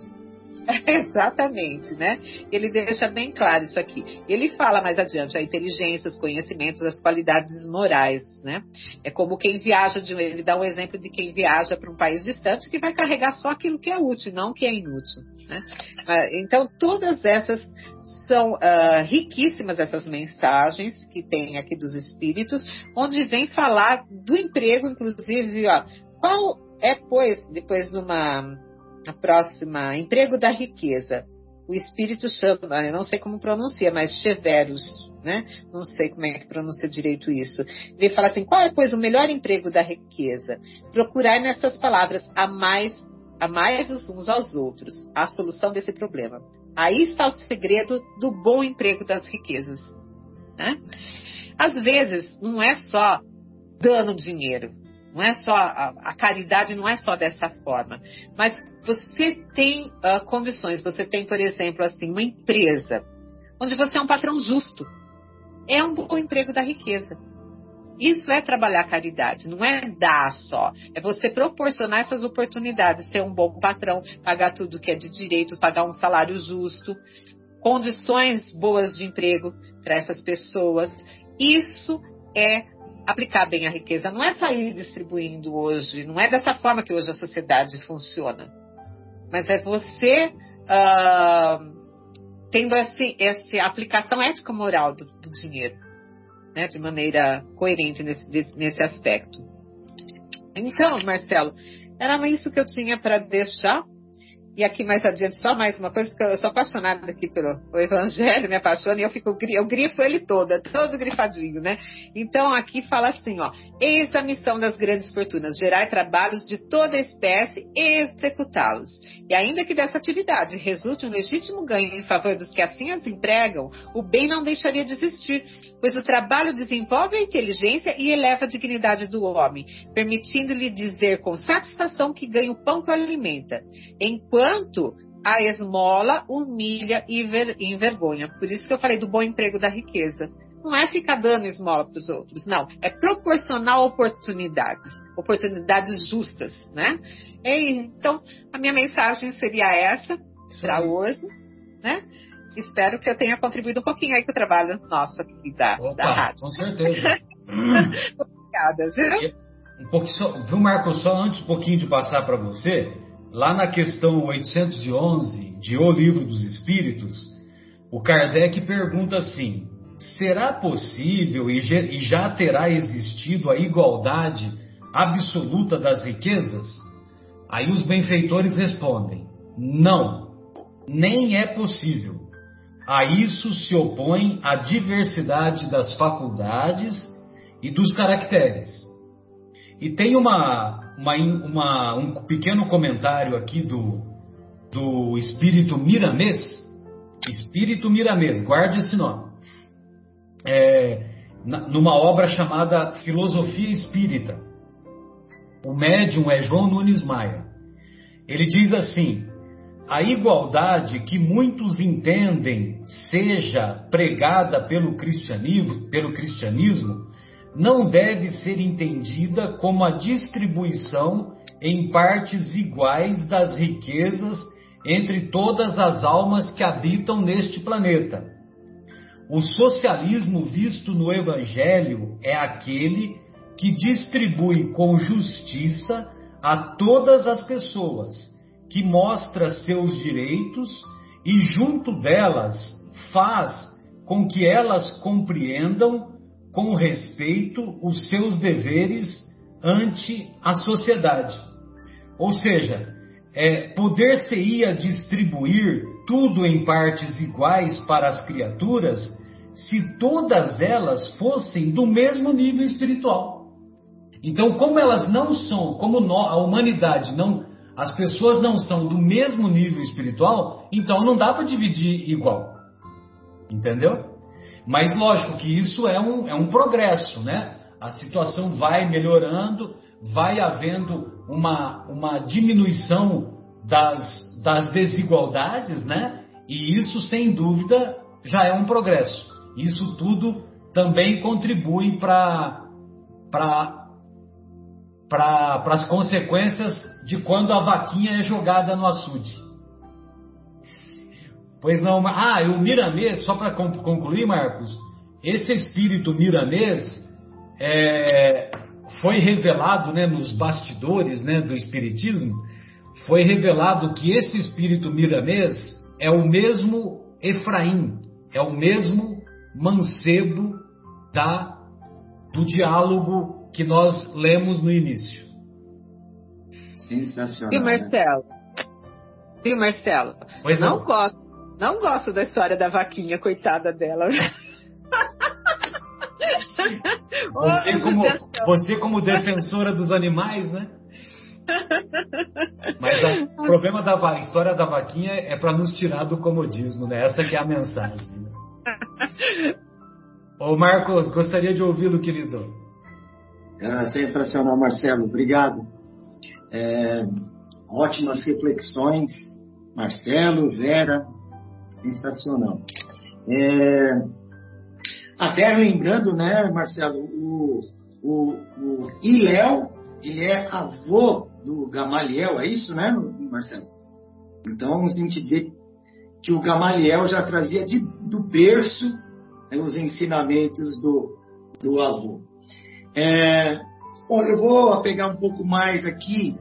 Exatamente, né? Ele deixa bem claro isso aqui. Ele fala mais adiante a inteligência, os conhecimentos, as qualidades morais, né? É como quem viaja de, ele dá um exemplo de quem viaja para um país distante que vai carregar só aquilo que é útil, não o que é inútil, né? Ah, então todas essas são uh, riquíssimas essas mensagens que tem aqui dos espíritos, onde vem falar do emprego, inclusive, ó, qual é pois depois de uma a próxima, emprego da riqueza. O espírito chama, eu não sei como pronuncia, mas Cheverus, né? Não sei como é que pronuncia direito isso. Ele fala assim: qual é, pois, o melhor emprego da riqueza? Procurar nessas palavras a mais amai-vos uns aos outros, a solução desse problema. Aí está o segredo do bom emprego das riquezas. Né? Às vezes, não é só dando dinheiro, não é só a, a, caridade não é só dessa forma, mas você tem uh, condições. Você tem, por exemplo, assim, uma empresa onde você é um patrão justo. É um bom emprego da riqueza. Isso é trabalhar caridade, não é dar só. É você proporcionar essas oportunidades, ser um bom patrão, pagar tudo que é de direito, pagar um salário justo, condições boas de emprego para essas pessoas. Isso é aplicar bem a riqueza. Não é sair distribuindo hoje, não é dessa forma que hoje a sociedade funciona. Mas é você uh, tendo esse, essa aplicação ética-moral do, do, dinheiro, né, de maneira coerente nesse, nesse aspecto. Então, Marcelo, era isso que eu tinha para deixar. E aqui mais adiante, só mais uma coisa, que eu sou apaixonada aqui pelo Evangelho, me apaixona e eu fico, eu grifo ele todo, é todo grifadinho, né? Então aqui fala assim, ó, eis a missão das grandes fortunas, gerar trabalhos de toda espécie e executá-los. E ainda que dessa atividade resulte um legítimo ganho em favor dos que assim as empregam, o bem não deixaria de existir, pois o trabalho desenvolve a inteligência e eleva a dignidade do homem, permitindo-lhe dizer com satisfação que ganha o pão que o alimenta, enquanto a esmola humilha e envergonha. Por isso que eu falei do bom emprego da riqueza. Não é ficar dando esmola para os outros, não. É proporcionar oportunidades, oportunidades justas, né? E, então, a minha mensagem seria essa para hoje, né? espero que eu tenha contribuído um pouquinho aí com o trabalho nosso aqui da, Opa, da rádio. Com certeza. Obrigada, viu? Um pouquinho só, viu, Marco, só antes um pouquinho de passar para você, lá na questão 811 de O Livro dos Espíritos, o Kardec pergunta assim: será possível e já terá existido a igualdade absoluta das riquezas? Aí os benfeitores respondem: não, nem é possível. A isso se opõe a diversidade das faculdades e dos caracteres. E tem uma, uma, uma, um pequeno comentário aqui do, do espírito Miramês. Espírito Miramês, guarde esse nome. É, numa obra chamada Filosofia Espírita. O médium é João Nunes Maia. Ele diz assim: a igualdade que muitos entendem seja pregada pelo cristianismo, pelo cristianismo não deve ser entendida como a distribuição em partes iguais das riquezas entre todas as almas que habitam neste planeta. O socialismo visto no Evangelho é aquele que distribui com justiça a todas as pessoas, que mostra seus direitos e, junto delas, faz com que elas compreendam com respeito os seus deveres ante a sociedade. Ou seja, é, poder-se-ia distribuir tudo em partes iguais para as criaturas se todas elas fossem do mesmo nível espiritual. Então, como elas não são, como a humanidade não, as pessoas não são do mesmo nível espiritual, então não dá para dividir igual. Entendeu? Mas lógico que isso é um, é um progresso, né? A situação vai melhorando, vai havendo uma, uma diminuição das, das desigualdades, né? E isso, sem dúvida, já é um progresso. Isso tudo também contribui para para as consequências de quando a vaquinha é jogada no açude. Pois não, ah, o miranês, só para concluir, Marcos, esse espírito miranês é, foi revelado né, nos bastidores né, do espiritismo, foi revelado que esse espírito miranês é o mesmo Efraim, é o mesmo mancebo da, do diálogo que nós lemos no início. Sensacional. E Marcelo? E Marcelo? Pois não. não gosto, não gosto da história da vaquinha, coitada dela. Você como, você como defensora dos animais, né? Mas o problema da história da vaquinha é para nos tirar do comodismo, né? Essa que é a mensagem. Né? Ô Marcos, gostaria de ouvi-lo, querido. Ah, sensacional, Marcelo. Obrigado. É, ótimas reflexões, Marcelo, Vera. Sensacional. É, até lembrando, né, Marcelo, o, o, o ele é avô do Gamaliel, é isso, né, Marcelo? Então a gente vê que o Gamaliel já trazia de, do berço né, os ensinamentos do, do avô. É, bom, eu vou pegar um pouco mais aqui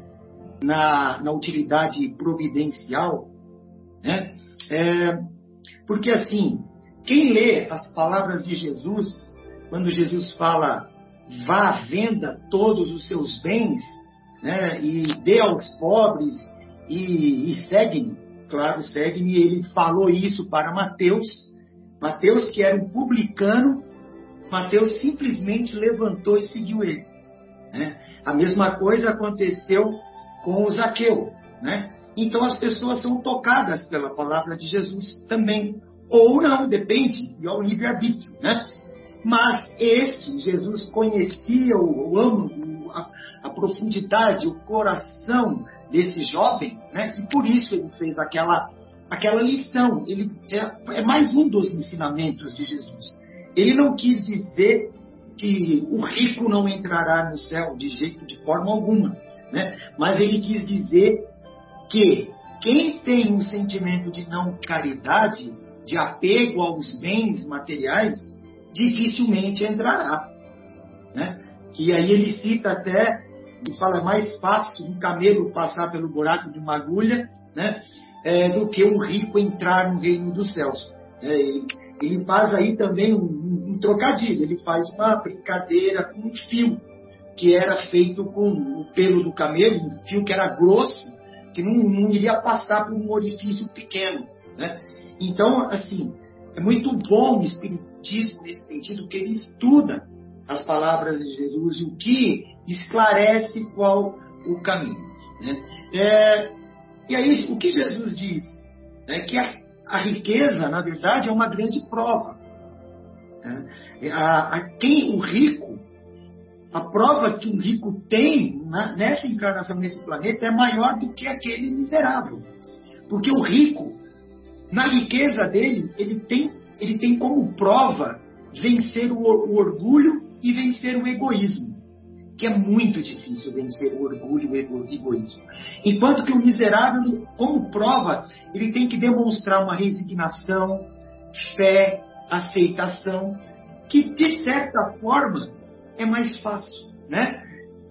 na, na utilidade providencial, né? É, porque assim, quem lê as palavras de Jesus, quando Jesus fala, vá, venda todos os seus bens, né, e dê aos pobres e, e segue-me, claro, segue-me, ele falou isso para Mateus, Mateus que era um publicano, Mateus simplesmente levantou e seguiu ele. Né? A mesma coisa aconteceu com o Zaqueu. Né? Então as pessoas são tocadas pela palavra de Jesus também. Ou não, depende, é o livre-arbítrio. Né? Mas este, Jesus conhecia o, o âmago, a, a, profundidade, o coração desse jovem, né? e por isso ele fez aquela, aquela lição. Ele é, é mais um dos ensinamentos de Jesus. Ele não quis dizer que o rico não entrará no céu de jeito, de forma alguma, né? Mas ele quis dizer que quem tem um sentimento de não caridade, de apego aos bens materiais, dificilmente entrará, né? Que aí ele cita até e fala mais fácil um camelo passar pelo buraco de uma agulha, né? É, do que um rico entrar no reino dos céus. É, ele faz aí também um um trocadilho, ele faz uma brincadeira com um fio que era feito com o pelo do camelo, um fio que era grosso, que não, não iria passar por um orifício pequeno. Né? Então, assim, é muito bom o Espiritismo nesse sentido, que ele estuda as palavras de Jesus e o que esclarece qual o caminho. Né? É, e aí, o que Jesus diz? É que a, a riqueza, na verdade, é uma grande prova. Né? A, a, quem, o rico, a prova que um rico tem na, nessa encarnação nesse planeta é maior do que aquele miserável. Porque o rico, na riqueza dele, ele tem, ele tem como prova vencer o, o orgulho e vencer o egoísmo, que é muito difícil vencer o orgulho e o egoísmo. Enquanto que o miserável, como prova, ele tem que demonstrar uma resignação, fé, aceitação, que de certa forma é mais fácil, né?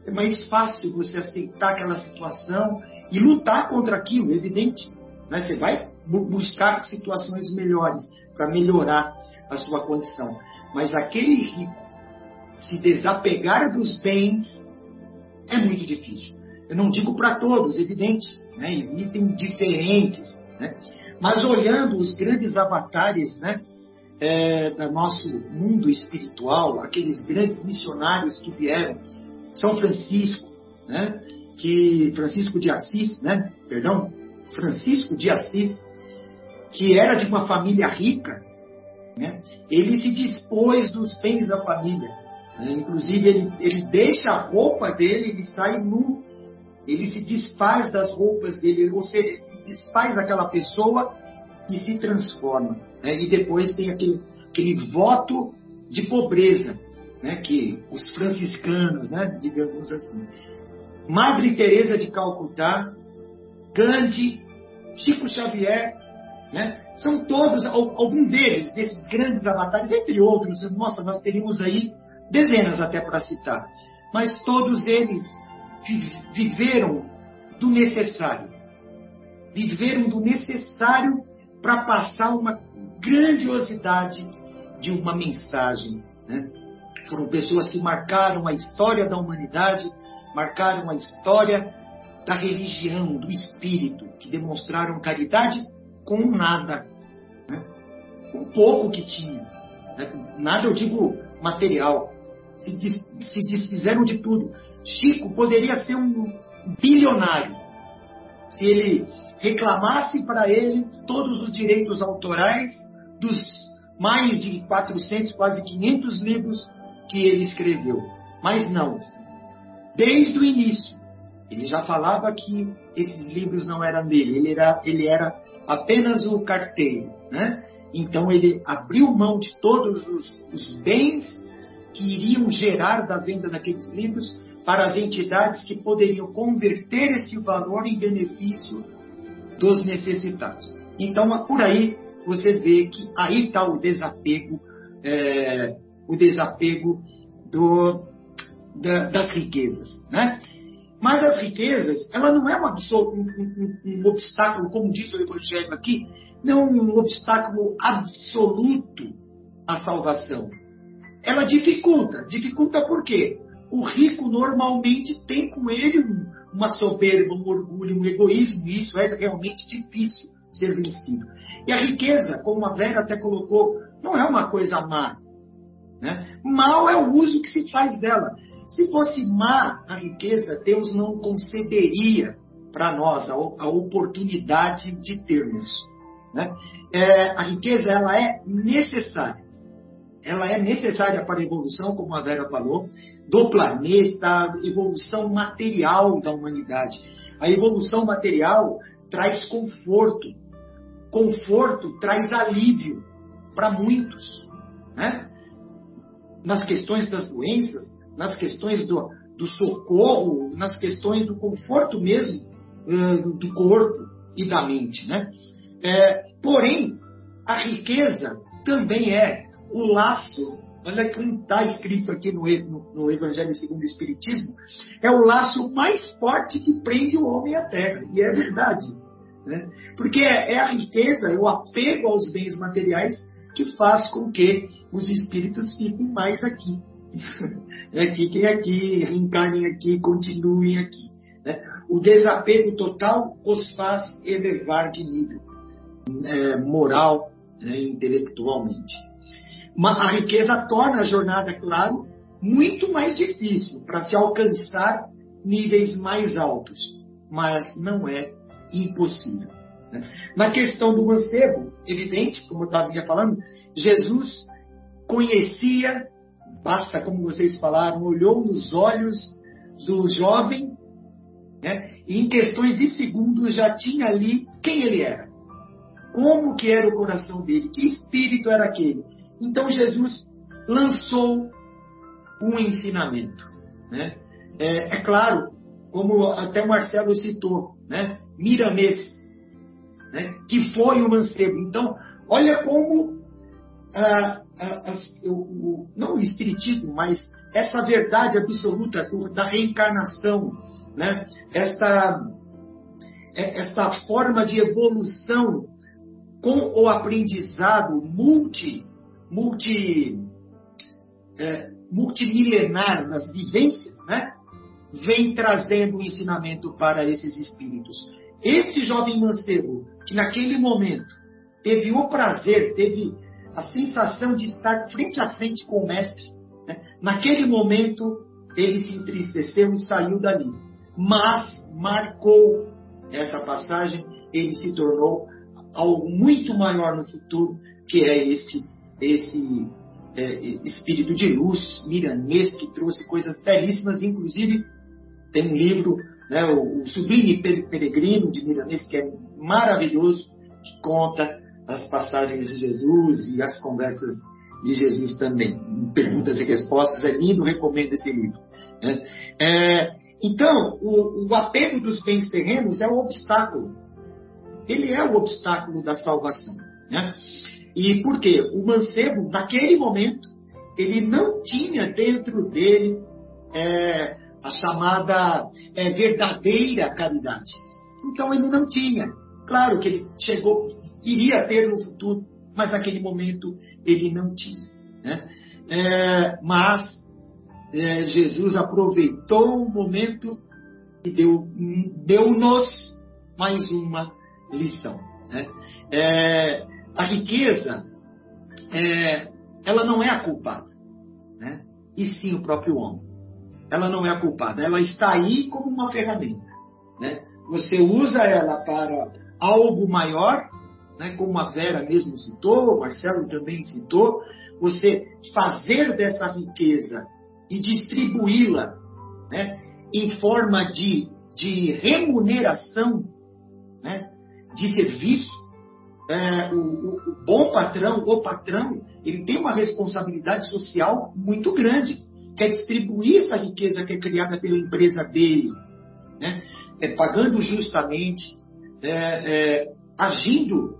É mais fácil você aceitar aquela situação e lutar contra aquilo, evidente. Né? Você vai buscar situações melhores para melhorar a sua condição. Mas aquele rico se desapegar dos bens é muito difícil. Eu não digo para todos, evidente, né? existem diferentes. Né? Mas olhando os grandes avatares né? É, do nosso mundo espiritual, aqueles grandes missionários que vieram, São Francisco, né? que Francisco de Assis, né? perdão, Francisco de Assis, que era de uma família rica, né? ele se dispôs dos bens da família. Né? Inclusive, ele, ele deixa a roupa dele, ele sai nu, ele se desfaz das roupas dele, ou seja, ele se desfaz daquela pessoa e se transforma. Né? E depois tem aquele, aquele voto de pobreza, né? que os franciscanos, né? digamos assim. Madre Teresa de Calcutá, Gandhi, Chico Xavier, né? são todos, algum deles, desses grandes avatares, entre outros, nossa, nós teríamos aí dezenas até para citar, mas todos eles viveram do necessário. Viveram do necessário para passar uma grandiosidade de uma mensagem. Né? Foram pessoas que marcaram a história da humanidade, marcaram a história da religião, do espírito, que demonstraram caridade com nada, né? com pouco que tinham. Né? Nada, eu digo, material. Se, se desfizeram de tudo. Chico poderia ser um bilionário se ele reclamasse para ele todos os direitos autorais dos mais de 400, quase 500 livros que ele escreveu. Mas não. Desde o início, ele já falava que esses livros não eram dele, ele era, ele era apenas o carteiro. Né? Então ele abriu mão de todos os, os bens que iriam gerar da venda daqueles livros para as entidades que poderiam converter esse valor em benefício dos necessitados. Então, por aí você vê que aí está o desapego, é, o desapego do, da, das riquezas, né? Mas as riquezas, ela não é um, um, um, obstáculo, como diz o Evangelho aqui, não um obstáculo absoluto à salvação. Ela dificulta. Dificulta por quê? O rico normalmente tem com ele uma soberba, um orgulho, um egoísmo, e isso é realmente difícil ser vencido. E a riqueza, como a Vera até colocou, não é uma coisa má. Né? Mal é o uso que se faz dela. Se fosse má a riqueza, Deus não concederia para nós a, a, oportunidade de termos. Né? É, a riqueza ela é necessária. Ela é necessária para a evolução, como a Vera falou, do planeta, evolução material da humanidade. A evolução material traz conforto. Conforto traz alívio para muitos. Né? Nas questões das doenças, nas questões do, do socorro, nas questões do conforto mesmo uh, do corpo e da mente. Né? É, porém, a riqueza também é o laço Olha que está escrito aqui no, no, no, Evangelho segundo o Espiritismo, é o laço mais forte que prende o homem à terra. E é verdade. Né? Porque é, é a riqueza, é o apego aos bens materiais que faz com que os espíritos fiquem mais aqui. é, fiquem aqui, reencarnem aqui, continuem aqui. Né? O desapego total os faz elevar de nível é, moral, né, intelectualmente a riqueza torna a jornada, claro, muito mais difícil para se alcançar níveis mais altos, mas não é impossível. Né? Na questão do mancebo, evidente, como eu estava falando, Jesus conhecia, basta como vocês falaram, olhou nos olhos do jovem né? e em questões de segundos já tinha ali quem ele era, como que era o coração dele, que espírito era aquele então Jesus lançou um ensinamento. Né? É, é, claro, como até Marcelo citou, né? Miramês, né? que foi o mancebo. Então, olha como o, não o espiritismo, mas essa verdade absoluta do, da reencarnação, né? esta, é, esta forma de evolução com o aprendizado multi, multi, é, multimilenar nas vivências, né? Vem trazendo o um ensinamento para esses espíritos. Este jovem mancebo, que naquele momento teve o prazer, teve a sensação de estar frente a frente com o mestre, né? naquele momento ele se entristeceu e saiu dali. Mas marcou essa passagem, ele se tornou algo muito maior no futuro, que é esse, esse é, espírito de luz miranês que trouxe coisas belíssimas, inclusive tem um livro, né, o, o Sublime Peregrino de Milanês, que é maravilhoso, que conta as passagens de Jesus e as conversas de Jesus também. Perguntas e respostas, é lindo, recomendo esse livro. Né? É, então, o, o apego dos bens terrenos é o obstáculo. Ele é o obstáculo da salvação. Né? E por quê? O mancebo, naquele momento, ele não tinha dentro dele é, a chamada é, verdadeira caridade. Então ele não tinha. Claro que ele chegou, iria ter no futuro, mas naquele momento ele não tinha. Né? É, mas é, Jesus aproveitou o momento e deu-nos deu mais uma lição. Né? É, a riqueza, é, ela não é a culpada, né? e sim o próprio homem ela não é a culpada. Ela está aí como uma ferramenta. Né? Você usa ela para algo maior, né? como a Vera mesmo citou, o Marcelo também citou, você fazer dessa riqueza e distribuí-la né? em forma de, de remuneração né? de serviço. É, o, o, o bom patrão, o patrão, ele tem uma responsabilidade social muito grande quer distribuir essa riqueza que é criada pela empresa dele, né? é, pagando justamente, é, é, agindo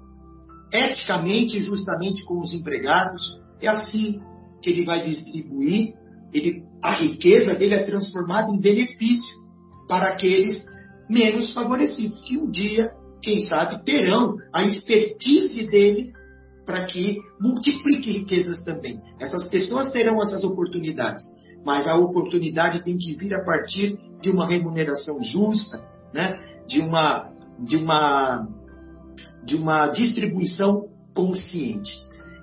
eticamente e justamente com os empregados. É assim que ele vai distribuir, ele, a riqueza dele é transformada em benefício para aqueles menos favorecidos, que um dia, quem sabe, terão a expertise dele para que multiplique riquezas também. Essas pessoas terão essas oportunidades mas a oportunidade tem que vir a partir de uma remuneração justa, né? de, uma, de, uma, de uma distribuição consciente.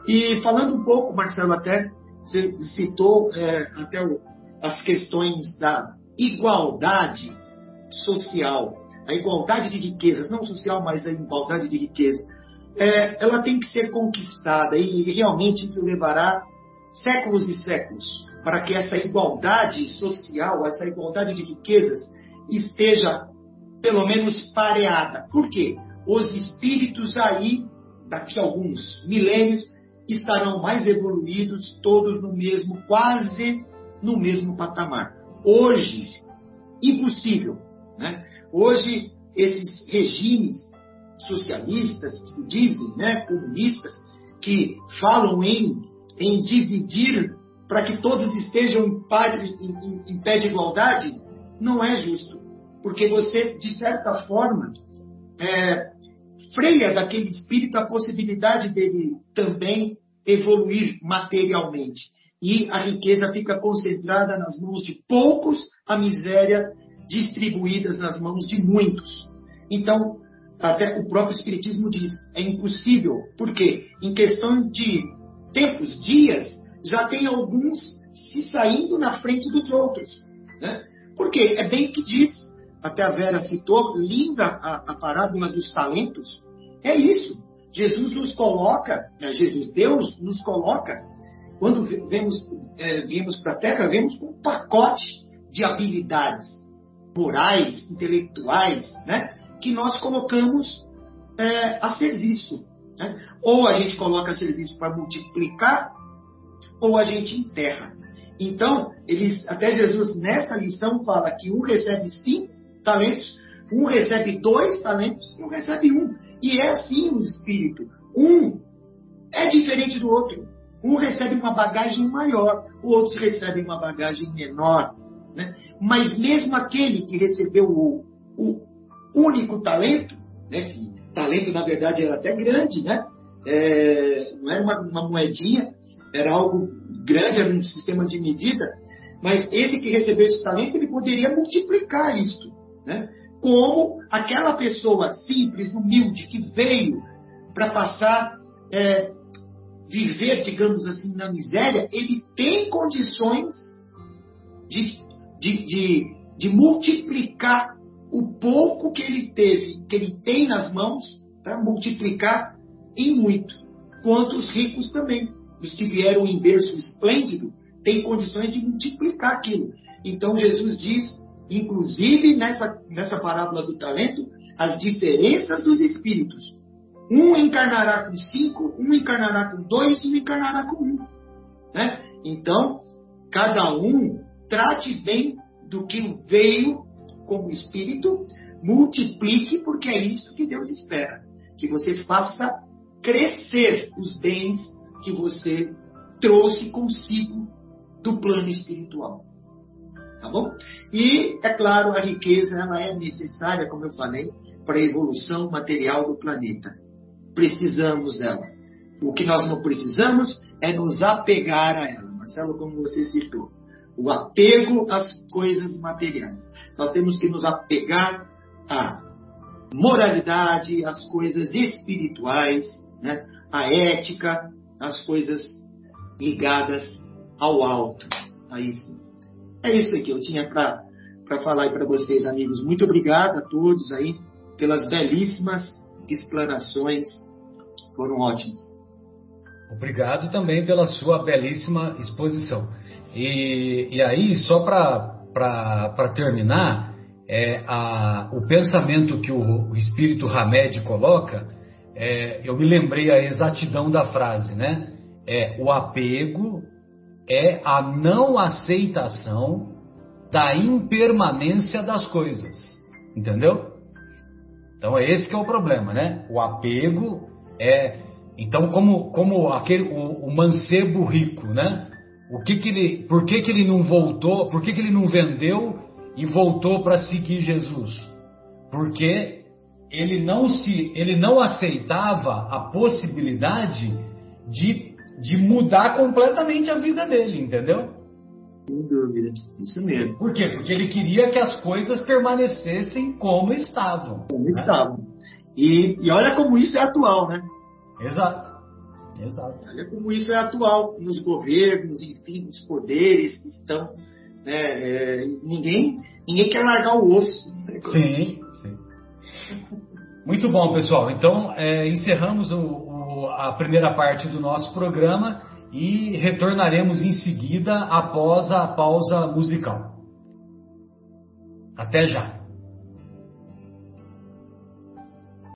E falando um pouco, Marcelo, até você citou é, até o, as questões da igualdade social, a igualdade de riquezas, não social, mas a igualdade de riqueza. É, ela tem que ser conquistada e realmente isso levará séculos e séculos para que essa igualdade social, essa igualdade de riquezas esteja pelo menos pareada. Por quê? Os espíritos aí, daqui a alguns milênios, estarão mais evoluídos, todos no mesmo, quase no mesmo patamar. Hoje, impossível. Né? Hoje, esses regimes socialistas, que se dizem né, comunistas, que falam em, em dividir para que todos estejam em, pé de igualdade, não é justo. Porque você, de certa forma, é, freia daquele espírito a possibilidade dele também evoluir materialmente. E a riqueza fica concentrada nas mãos de poucos, a miséria distribuídas nas mãos de muitos. Então, até o próprio Espiritismo diz, é impossível, porque em questão de tempos, dias, já tem alguns se saindo na frente dos outros. Né? Porque é bem o que diz, até a Vera citou, linda a, a parábola dos talentos. É isso. Jesus nos coloca, né? Jesus, Deus nos coloca, quando vemos, é, viemos para a Terra, vemos um pacote de habilidades morais, intelectuais, né? que nós colocamos é, a serviço. Né? Ou a gente coloca a serviço para multiplicar ou a gente enterra. Então, eles, até Jesus, nessa lição, fala que um recebe cinco talentos, um recebe dois talentos e um recebe um. E é assim o Espírito. Um é diferente do outro. Um recebe uma bagagem maior, o outro recebe uma bagagem menor. Né? Mas mesmo aquele que recebeu o, o único talento, né? que talento na verdade era até grande, né? É, não era uma, uma moedinha, era algo grande, era um sistema de medida, mas esse que recebeu esse talento, ele poderia multiplicar isso, né? Como aquela pessoa simples, humilde, que veio para passar, é, viver, digamos assim, na miséria, ele tem condições de, de, de, de multiplicar o pouco que ele teve, que ele tem nas mãos, tá? multiplicar em muito. Quanto os ricos também os que vieram em berço esplêndido, têm condições de multiplicar aquilo. Então Jesus diz, inclusive nessa, nessa parábola do talento, as diferenças dos espíritos. Um encarnará com cinco, um encarnará com dois e um encarnará com um. Né? Então, cada um trate bem do que veio como espírito, multiplique, porque é isso que Deus espera. Que você faça crescer os bens que você trouxe consigo do plano espiritual. Tá bom? E, é claro, a riqueza ela é necessária, como eu falei, para a evolução material do planeta. Precisamos dela. O que nós não precisamos é nos apegar a ela. Marcelo, como você citou, o apego às coisas materiais. Nós temos que nos apegar à moralidade, às coisas espirituais, né? à ética, as coisas ligadas ao alto. Aí sim. É isso que eu tinha para falar para vocês, amigos. Muito obrigado a todos aí pelas belíssimas explanações. Foram ótimas. Obrigado também pela sua belíssima exposição. E, e aí, só para terminar, é, a, o pensamento que o, o espírito Hamed coloca é, eu me lembrei a exatidão da frase, né? É o apego é a não aceitação da impermanência das coisas, entendeu? Então é esse que é o problema, né? O apego é então como como aquele o, o mancebo rico, né? O que que ele, por que que ele não voltou? Por que que ele não vendeu e voltou para seguir Jesus? Porque ele não se ele não aceitava a possibilidade de, de mudar completamente a vida dele, entendeu? Sem dúvida, isso mesmo. Por quê? Porque ele queria que as coisas permanecessem como estavam. Como né? estavam. E, e olha como isso é atual, né? Exato. Exato. Olha como isso é atual nos governos, enfim, nos poderes que estão. Né, é, ninguém, ninguém quer largar o osso. Né? Sim, sim. Muito bom, pessoal. Então, é, encerramos o, o, a primeira parte do nosso programa e retornaremos em seguida após a pausa musical. Até já!